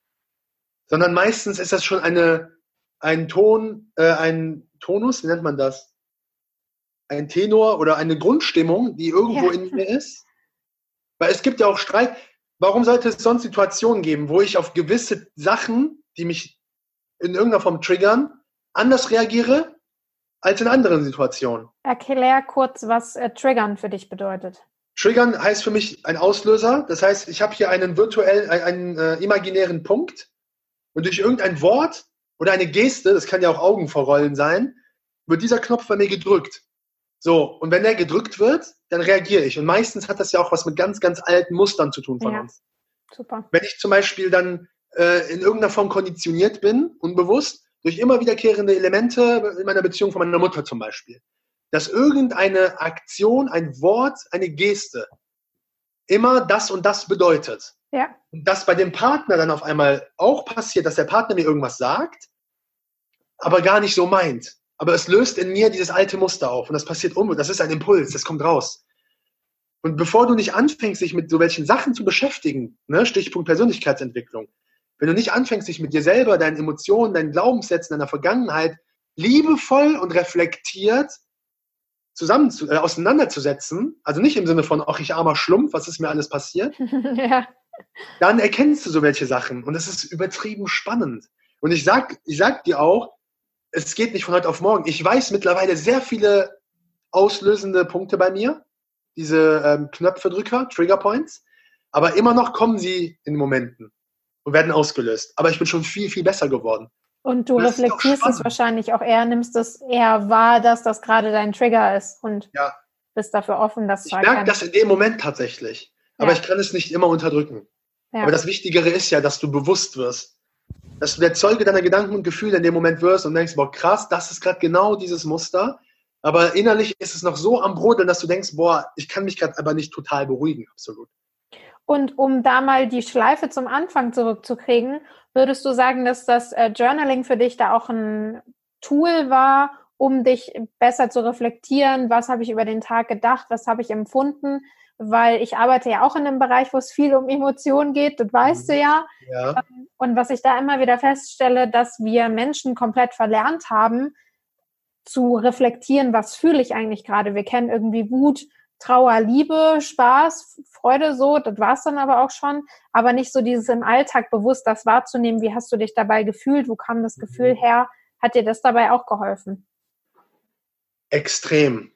sondern meistens ist das schon eine, ein Ton, äh, ein Tonus, wie nennt man das? Ein Tenor oder eine Grundstimmung, die irgendwo ja. in mir ist. Weil es gibt ja auch Streit, warum sollte es sonst Situationen geben, wo ich auf gewisse Sachen, die mich in irgendeiner Form triggern, anders reagiere als in anderen Situationen? Erklär kurz, was äh, triggern für dich bedeutet. Triggern heißt für mich ein Auslöser. Das heißt, ich habe hier einen virtuellen, einen, äh, imaginären Punkt und durch irgendein Wort oder eine Geste, das kann ja auch Augenverrollen sein, wird dieser Knopf bei mir gedrückt. So, und wenn der gedrückt wird, dann reagiere ich. Und meistens hat das ja auch was mit ganz, ganz alten Mustern zu tun von ja. uns. Super. Wenn ich zum Beispiel dann äh, in irgendeiner Form konditioniert bin, unbewusst, durch immer wiederkehrende Elemente in meiner Beziehung von meiner Mutter zum Beispiel, dass irgendeine Aktion, ein Wort, eine Geste immer das und das bedeutet. Ja. Und dass bei dem Partner dann auf einmal auch passiert, dass der Partner mir irgendwas sagt, aber gar nicht so meint. Aber es löst in mir dieses alte Muster auf und das passiert um. Das ist ein Impuls, das kommt raus. Und bevor du nicht anfängst, dich mit so welchen Sachen zu beschäftigen, ne, Stichpunkt Persönlichkeitsentwicklung, wenn du nicht anfängst, dich mit dir selber, deinen Emotionen, deinen Glaubenssätzen, deiner Vergangenheit liebevoll und reflektiert zusammen zu, äh, auseinanderzusetzen, also nicht im Sinne von, ach, ich armer Schlumpf, was ist mir alles passiert, ja. dann erkennst du so welche Sachen und es ist übertrieben spannend. Und ich sag, ich sag dir auch, es geht nicht von heute auf morgen. Ich weiß mittlerweile sehr viele auslösende Punkte bei mir, diese ähm, Knöpfedrücker, Trigger Points, aber immer noch kommen sie in Momenten und werden ausgelöst. Aber ich bin schon viel, viel besser geworden. Und du das reflektierst es wahrscheinlich auch eher, nimmst es eher wahr, dass das gerade dein Trigger ist und ja. bist dafür offen, das zu erkennen. Ich merke das in dem Moment tatsächlich, aber ja. ich kann es nicht immer unterdrücken. Ja. Aber das Wichtigere ist ja, dass du bewusst wirst. Dass du der Zeuge deiner Gedanken und Gefühle in dem Moment wirst und denkst, boah, krass, das ist gerade genau dieses Muster. Aber innerlich ist es noch so am Brodeln, dass du denkst, boah, ich kann mich gerade aber nicht total beruhigen, absolut. Und um da mal die Schleife zum Anfang zurückzukriegen, würdest du sagen, dass das äh, Journaling für dich da auch ein Tool war, um dich besser zu reflektieren? Was habe ich über den Tag gedacht? Was habe ich empfunden? Weil ich arbeite ja auch in einem Bereich, wo es viel um Emotionen geht, das weißt mhm. du ja. ja. Ähm, und was ich da immer wieder feststelle, dass wir Menschen komplett verlernt haben, zu reflektieren, was fühle ich eigentlich gerade. Wir kennen irgendwie Wut, Trauer, Liebe, Spaß, Freude so, das war es dann aber auch schon, aber nicht so dieses im Alltag bewusst das wahrzunehmen, wie hast du dich dabei gefühlt, wo kam das Gefühl mhm. her, hat dir das dabei auch geholfen? Extrem.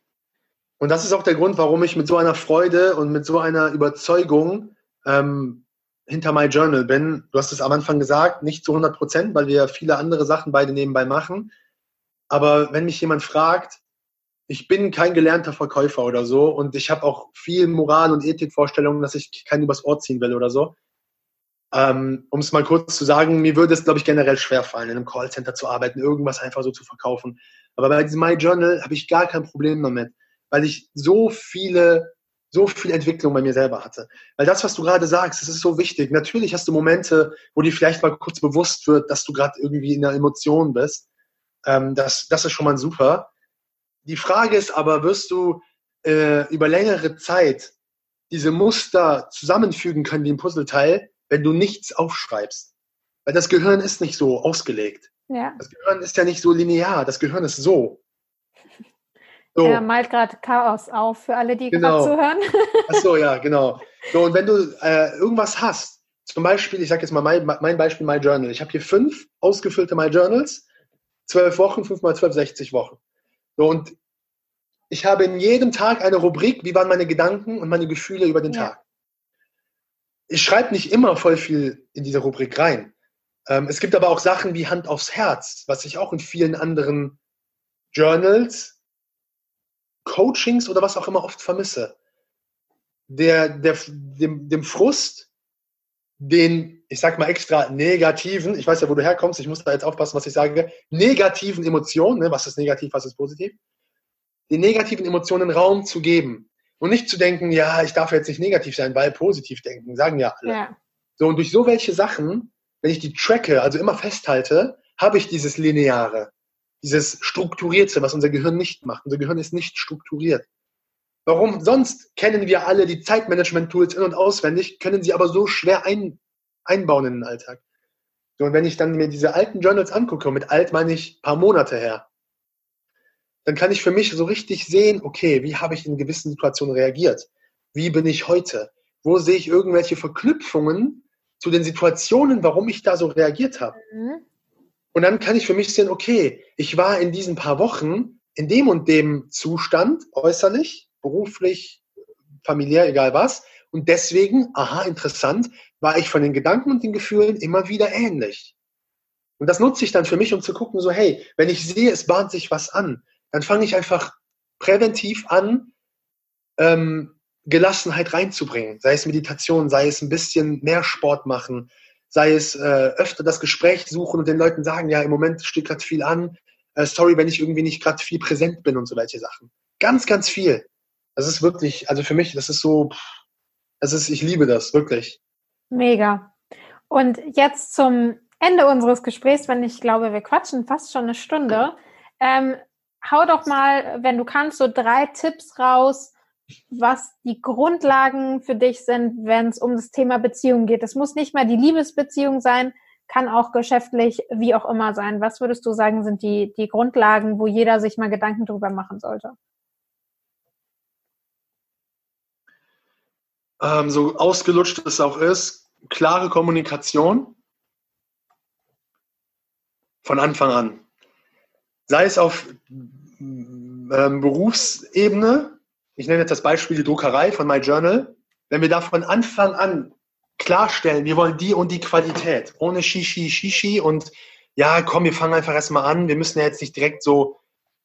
Und das ist auch der Grund, warum ich mit so einer Freude und mit so einer Überzeugung ähm, hinter My Journal bin. Du hast es am Anfang gesagt, nicht zu 100 Prozent, weil wir viele andere Sachen beide nebenbei machen. Aber wenn mich jemand fragt, ich bin kein gelernter Verkäufer oder so und ich habe auch viel Moral- und Ethikvorstellungen, dass ich keinen übers Ohr ziehen will oder so. Ähm, um es mal kurz zu sagen, mir würde es, glaube ich, generell schwerfallen, in einem Callcenter zu arbeiten, irgendwas einfach so zu verkaufen. Aber bei diesem My Journal habe ich gar kein Problem damit, weil ich so viele, so viel Entwicklung bei mir selber hatte. Weil das, was du gerade sagst, das ist so wichtig. Natürlich hast du Momente, wo dir vielleicht mal kurz bewusst wird, dass du gerade irgendwie in einer Emotion bist. Ähm, das, das ist schon mal super. Die Frage ist aber, wirst du äh, über längere Zeit diese Muster zusammenfügen können wie ein Puzzleteil, wenn du nichts aufschreibst? Weil das Gehirn ist nicht so ausgelegt. Ja. Das Gehirn ist ja nicht so linear. Das Gehirn ist so. so. Er malt gerade Chaos auf für alle, die genau. gerade zuhören. Ach so, ja, genau. So, und wenn du äh, irgendwas hast, zum Beispiel, ich sage jetzt mal mein, mein Beispiel My Journal. Ich habe hier fünf ausgefüllte My Journals, zwölf Wochen, fünf mal zwölf, 60 Wochen. So, und ich habe in jedem Tag eine Rubrik, wie waren meine Gedanken und meine Gefühle über den ja. Tag. Ich schreibe nicht immer voll viel in diese Rubrik rein. Ähm, es gibt aber auch Sachen wie Hand aufs Herz, was ich auch in vielen anderen Journals, Coachings oder was auch immer oft vermisse. Der, der, dem, dem Frust, den, ich sag mal extra negativen, ich weiß ja, wo du herkommst, ich muss da jetzt aufpassen, was ich sage, negativen Emotionen, ne, was ist negativ, was ist positiv, den negativen Emotionen Raum zu geben und nicht zu denken, ja, ich darf jetzt nicht negativ sein, weil positiv denken, sagen ja alle. Ja. So, und durch so welche Sachen, wenn ich die tracke, also immer festhalte, habe ich dieses Lineare, dieses Strukturierte, was unser Gehirn nicht macht. Unser Gehirn ist nicht strukturiert. Warum sonst kennen wir alle die Zeitmanagement-Tools in- und auswendig, können sie aber so schwer ein, einbauen in den Alltag. So, und wenn ich dann mir diese alten Journals angucke, mit alt meine ich paar Monate her, dann kann ich für mich so richtig sehen, okay, wie habe ich in gewissen Situationen reagiert? Wie bin ich heute? Wo sehe ich irgendwelche Verknüpfungen zu den Situationen, warum ich da so reagiert habe? Mhm. Und dann kann ich für mich sehen, okay, ich war in diesen paar Wochen in dem und dem Zustand, äußerlich, beruflich, familiär, egal was. Und deswegen, aha, interessant, war ich von den Gedanken und den Gefühlen immer wieder ähnlich. Und das nutze ich dann für mich, um zu gucken, so, hey, wenn ich sehe, es bahnt sich was an, dann fange ich einfach präventiv an, ähm, Gelassenheit reinzubringen. Sei es Meditation, sei es ein bisschen mehr Sport machen, sei es äh, öfter das Gespräch suchen und den Leuten sagen, ja, im Moment steht gerade viel an, äh, sorry, wenn ich irgendwie nicht gerade viel präsent bin und so welche Sachen. Ganz, ganz viel. Das ist wirklich, also für mich, das ist so, das ist, ich liebe das, wirklich. Mega. Und jetzt zum Ende unseres Gesprächs, wenn ich glaube, wir quatschen fast schon eine Stunde. Ähm, hau doch mal, wenn du kannst, so drei Tipps raus, was die Grundlagen für dich sind, wenn es um das Thema Beziehung geht. Es muss nicht mal die Liebesbeziehung sein, kann auch geschäftlich wie auch immer sein. Was würdest du sagen, sind die, die Grundlagen, wo jeder sich mal Gedanken drüber machen sollte? Ähm, so ausgelutscht es auch ist, klare Kommunikation von Anfang an. Sei es auf ähm, Berufsebene, ich nenne jetzt das Beispiel die Druckerei von My Journal, wenn wir da von Anfang an klarstellen, wir wollen die und die Qualität, ohne Shishi, Shishi und ja, komm, wir fangen einfach erstmal an, wir müssen ja jetzt nicht direkt so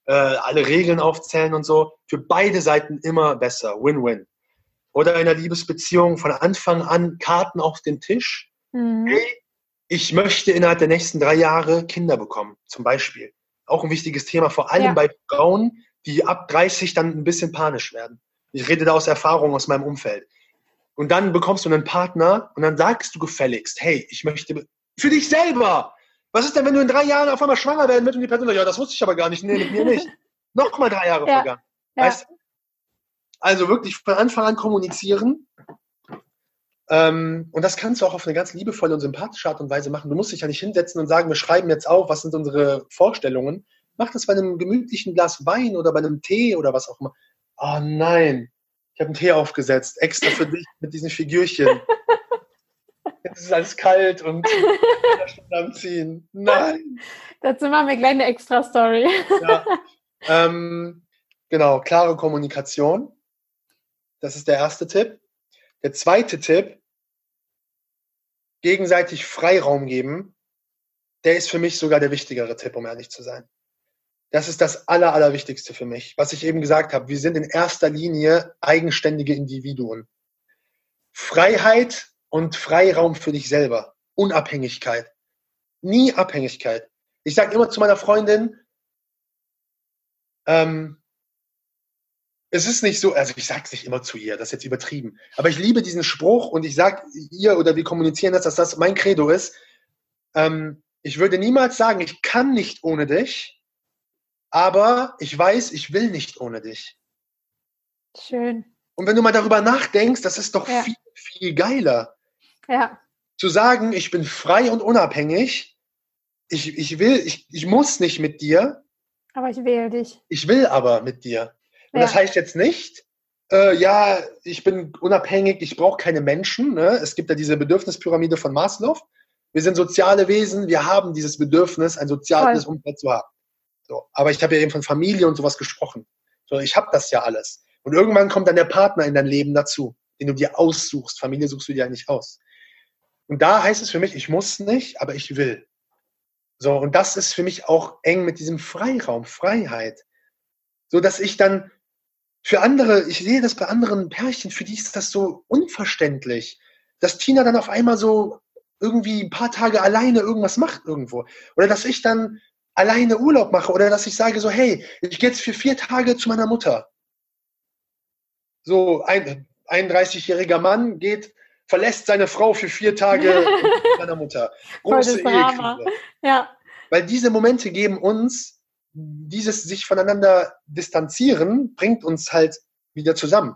äh, alle Regeln aufzählen und so, für beide Seiten immer besser, Win-Win. Oder in einer Liebesbeziehung von Anfang an Karten auf den Tisch. Mhm. Hey, ich möchte innerhalb der nächsten drei Jahre Kinder bekommen, zum Beispiel. Auch ein wichtiges Thema, vor allem ja. bei Frauen, die ab 30 dann ein bisschen panisch werden. Ich rede da aus Erfahrung aus meinem Umfeld. Und dann bekommst du einen Partner und dann sagst du gefälligst, hey, ich möchte für dich selber. Was ist denn, wenn du in drei Jahren auf einmal schwanger werden willst und die Person sagt, ja, das wusste ich aber gar nicht, nee, mit mir nicht. Nochmal drei Jahre ja. vergangen. Ja. Weißt Also wirklich von Anfang an kommunizieren. Ähm, und das kannst du auch auf eine ganz liebevolle und sympathische Art und Weise machen. Du musst dich ja nicht hinsetzen und sagen, wir schreiben jetzt auf, was sind unsere Vorstellungen, Mach das bei einem gemütlichen Glas Wein oder bei einem Tee oder was auch immer. Oh nein, ich habe einen Tee aufgesetzt, extra für dich mit diesen Figürchen. Jetzt ist alles kalt und am Ziehen. Nein. Dazu machen wir gleich eine extra Story. Ja. Ähm, genau, klare Kommunikation. Das ist der erste Tipp. Der zweite Tipp, gegenseitig Freiraum geben. Der ist für mich sogar der wichtigere Tipp, um ehrlich zu sein. Das ist das Aller, Allerwichtigste für mich. Was ich eben gesagt habe, wir sind in erster Linie eigenständige Individuen. Freiheit und Freiraum für dich selber. Unabhängigkeit. Nie Abhängigkeit. Ich sage immer zu meiner Freundin, ähm, es ist nicht so, also ich sage es nicht immer zu ihr, das ist jetzt übertrieben, aber ich liebe diesen Spruch und ich sage ihr oder wir kommunizieren das, dass das mein Credo ist. Ähm, ich würde niemals sagen, ich kann nicht ohne dich, aber ich weiß, ich will nicht ohne dich. Schön. Und wenn du mal darüber nachdenkst, das ist doch ja. viel, viel geiler. Ja. Zu sagen, ich bin frei und unabhängig, ich, ich will, ich, ich muss nicht mit dir. Aber ich will dich. Ich will aber mit dir. Und ja. das heißt jetzt nicht, äh, ja, ich bin unabhängig, ich brauche keine Menschen. Ne? Es gibt ja diese Bedürfnispyramide von Maslow. Wir sind soziale Wesen, wir haben dieses Bedürfnis, ein soziales Voll. Umfeld zu haben. So. Aber ich habe ja eben von Familie und sowas gesprochen. So, ich habe das ja alles. Und irgendwann kommt dann der Partner in dein Leben dazu, den du dir aussuchst. Familie suchst du dir ja nicht aus. Und da heißt es für mich, ich muss nicht, aber ich will. So, und das ist für mich auch eng mit diesem Freiraum, Freiheit. So dass ich dann für andere, ich sehe das bei anderen Pärchen, für die ist das so unverständlich, dass Tina dann auf einmal so irgendwie ein paar Tage alleine irgendwas macht irgendwo. Oder dass ich dann alleine Urlaub mache oder dass ich sage so, hey, ich gehe jetzt für vier Tage zu meiner Mutter. So ein 31-jähriger Mann geht, verlässt seine Frau für vier Tage zu seiner Mutter. Große Ehekrise. Ja. Weil diese Momente geben uns, dieses sich voneinander distanzieren, bringt uns halt wieder zusammen.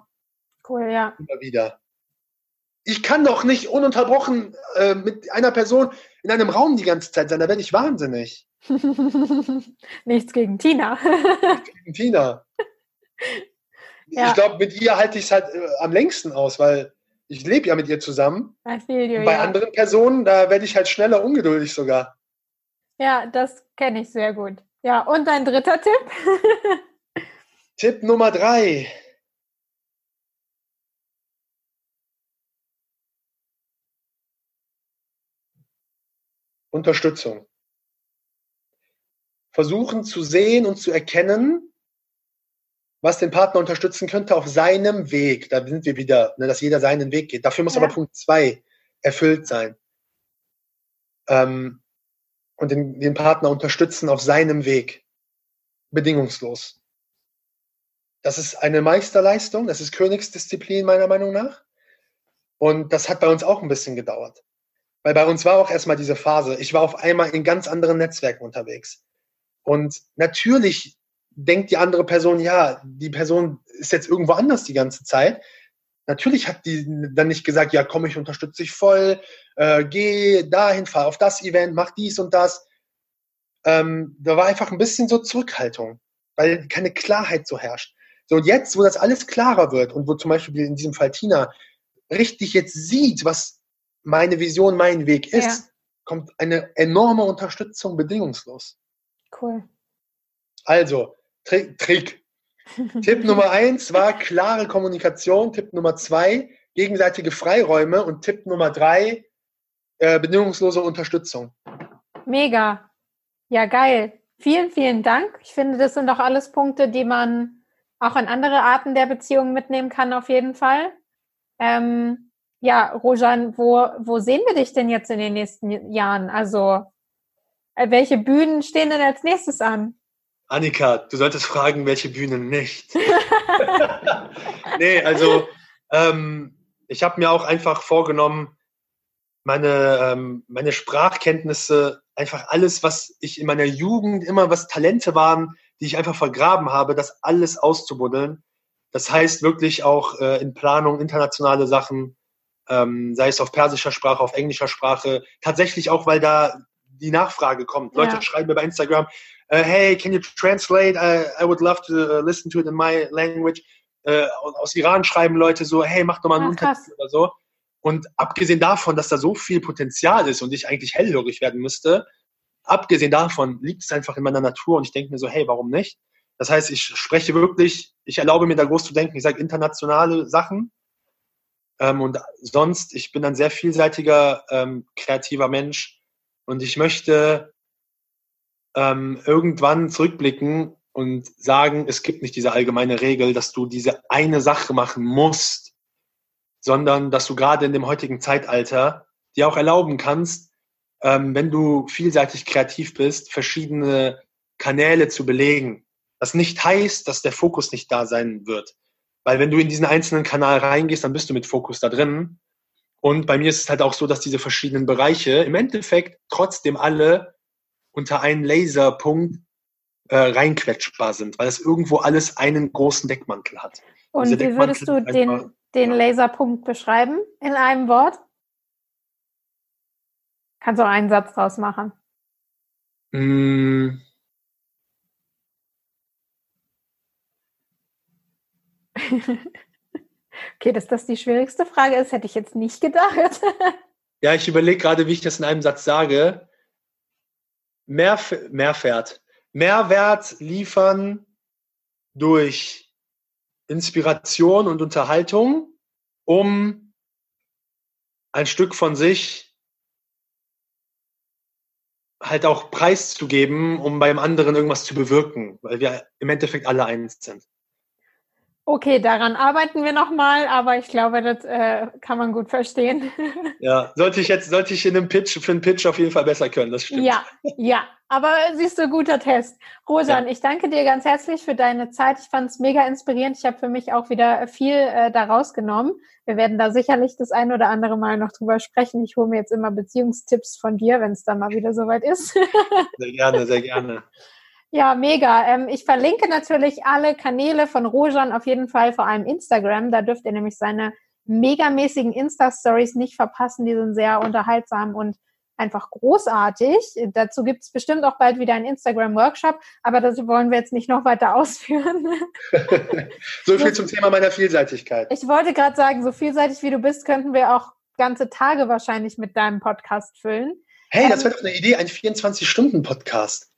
Cool, ja. Immer wieder. Ich kann doch nicht ununterbrochen äh, mit einer Person in einem Raum die ganze Zeit sein, da werde ich wahnsinnig. Nichts gegen Tina. Nichts gegen Tina. Ja. Ich glaube, mit ihr halte ich es halt äh, am längsten aus, weil ich lebe ja mit ihr zusammen. You, bei ja. anderen Personen, da werde ich halt schneller ungeduldig sogar. Ja, das kenne ich sehr gut. Ja, und dein dritter Tipp? Tipp Nummer drei. Unterstützung versuchen zu sehen und zu erkennen, was den Partner unterstützen könnte auf seinem Weg. Da sind wir wieder, ne, dass jeder seinen Weg geht. Dafür muss ja. aber Punkt zwei erfüllt sein. Ähm, und den, den Partner unterstützen auf seinem Weg. Bedingungslos. Das ist eine Meisterleistung, das ist Königsdisziplin meiner Meinung nach. Und das hat bei uns auch ein bisschen gedauert. Weil bei uns war auch erstmal diese Phase, ich war auf einmal in ganz anderen Netzwerken unterwegs. Und natürlich denkt die andere Person, ja, die Person ist jetzt irgendwo anders die ganze Zeit. Natürlich hat die dann nicht gesagt, ja komm, ich unterstütze dich voll, äh, geh dahin, fahr auf das Event, mach dies und das. Ähm, da war einfach ein bisschen so Zurückhaltung, weil keine Klarheit so herrscht. So, und jetzt, wo das alles klarer wird und wo zum Beispiel in diesem Fall Tina richtig jetzt sieht, was meine Vision, mein Weg ist, ja. kommt eine enorme Unterstützung bedingungslos. Cool. Also, Trick. Trick. Tipp Nummer eins war klare Kommunikation. Tipp Nummer zwei, gegenseitige Freiräume. Und Tipp Nummer drei, äh, bedingungslose Unterstützung. Mega. Ja, geil. Vielen, vielen Dank. Ich finde, das sind doch alles Punkte, die man auch in andere Arten der Beziehungen mitnehmen kann, auf jeden Fall. Ähm, ja, Rojan, wo, wo sehen wir dich denn jetzt in den nächsten Jahren? Also, äh, welche Bühnen stehen denn als nächstes an? Annika, du solltest fragen, welche Bühnen nicht. nee, also ähm, ich habe mir auch einfach vorgenommen, meine, ähm, meine Sprachkenntnisse, einfach alles, was ich in meiner Jugend immer, was Talente waren, die ich einfach vergraben habe, das alles auszubuddeln. Das heißt wirklich auch äh, in Planung internationale Sachen, ähm, sei es auf persischer Sprache, auf englischer Sprache, tatsächlich auch, weil da die Nachfrage kommt. Leute schreiben mir bei Instagram, hey, can you translate? I, I would love to uh, listen to it in my language. Uh, aus Iran schreiben Leute so, hey, mach doch mal einen Untertitel oder so. Und abgesehen davon, dass da so viel Potenzial ist und ich eigentlich hellhörig werden müsste, abgesehen davon liegt es einfach in meiner Natur und ich denke mir so, hey, warum nicht? Das heißt, ich spreche wirklich, ich erlaube mir da groß zu denken, ich sage internationale Sachen. Ähm, und sonst, ich bin ein sehr vielseitiger, ähm, kreativer Mensch und ich möchte ähm, irgendwann zurückblicken und sagen, es gibt nicht diese allgemeine Regel, dass du diese eine Sache machen musst, sondern dass du gerade in dem heutigen Zeitalter dir auch erlauben kannst, ähm, wenn du vielseitig kreativ bist, verschiedene Kanäle zu belegen. Das nicht heißt, dass der Fokus nicht da sein wird. Weil wenn du in diesen einzelnen Kanal reingehst, dann bist du mit Fokus da drin. Und bei mir ist es halt auch so, dass diese verschiedenen Bereiche im Endeffekt trotzdem alle unter einen Laserpunkt äh, reinquetschbar sind, weil es irgendwo alles einen großen Deckmantel hat. Und wie würdest du den, den Laserpunkt beschreiben in einem Wort? Kannst du auch einen Satz draus machen? Mm. okay, dass das die schwierigste Frage ist, hätte ich jetzt nicht gedacht. ja, ich überlege gerade, wie ich das in einem Satz sage. Mehrf Mehrwert. Mehrwert liefern durch Inspiration und Unterhaltung, um ein Stück von sich halt auch preiszugeben, um beim anderen irgendwas zu bewirken, weil wir im Endeffekt alle eins sind. Okay, daran arbeiten wir nochmal, aber ich glaube, das äh, kann man gut verstehen. Ja, sollte ich jetzt, sollte ich in einem Pitch, für einen Pitch auf jeden Fall besser können, das stimmt. Ja, ja, aber siehst du, guter Test. Rosan, ja. ich danke dir ganz herzlich für deine Zeit. Ich fand es mega inspirierend. Ich habe für mich auch wieder viel äh, daraus genommen. Wir werden da sicherlich das ein oder andere Mal noch drüber sprechen. Ich hole mir jetzt immer Beziehungstipps von dir, wenn es dann mal wieder soweit ist. Sehr gerne, sehr gerne. Ja, mega. Ähm, ich verlinke natürlich alle Kanäle von Rojan auf jeden Fall, vor allem Instagram. Da dürft ihr nämlich seine megamäßigen Insta-Stories nicht verpassen. Die sind sehr unterhaltsam und einfach großartig. Dazu gibt es bestimmt auch bald wieder einen Instagram-Workshop, aber das wollen wir jetzt nicht noch weiter ausführen. so viel zum Thema meiner Vielseitigkeit. Ich wollte gerade sagen, so vielseitig wie du bist, könnten wir auch ganze Tage wahrscheinlich mit deinem Podcast füllen. Hey, das ähm, wäre doch eine Idee, ein 24-Stunden-Podcast.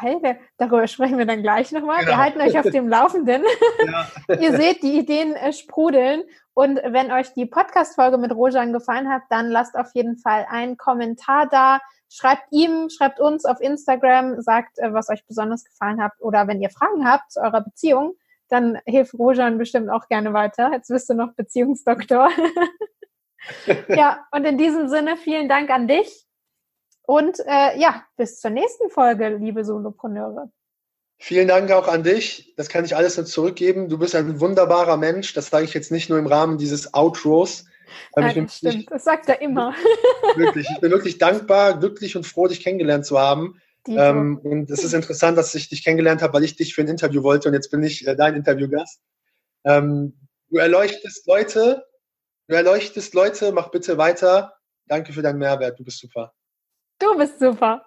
Geil, darüber sprechen wir dann gleich nochmal. Genau. Wir halten euch auf dem Laufenden. Ja. Ihr seht, die Ideen äh, sprudeln. Und wenn euch die Podcast-Folge mit Rojan gefallen hat, dann lasst auf jeden Fall einen Kommentar da. Schreibt ihm, schreibt uns auf Instagram, sagt, äh, was euch besonders gefallen hat. Oder wenn ihr Fragen habt zu eurer Beziehung, dann hilft Rojan bestimmt auch gerne weiter. Jetzt bist du noch Beziehungsdoktor. ja, und in diesem Sinne vielen Dank an dich und äh, ja, bis zur nächsten Folge, liebe Solopreneure. Vielen Dank auch an dich. Das kann ich alles nur zurückgeben. Du bist ein wunderbarer Mensch. Das sage ich jetzt nicht nur im Rahmen dieses Outros. Nein, das stimmt. das sagt er immer. Wirklich. Ich bin wirklich dankbar, glücklich und froh, dich kennengelernt zu haben. Ähm, und es ist interessant, dass ich dich kennengelernt habe, weil ich dich für ein Interview wollte und jetzt bin ich äh, dein Interviewgast. Ähm, Du erleuchtest Leute. Du erleuchtest Leute. Mach bitte weiter. Danke für deinen Mehrwert. Du bist super. Du bist super.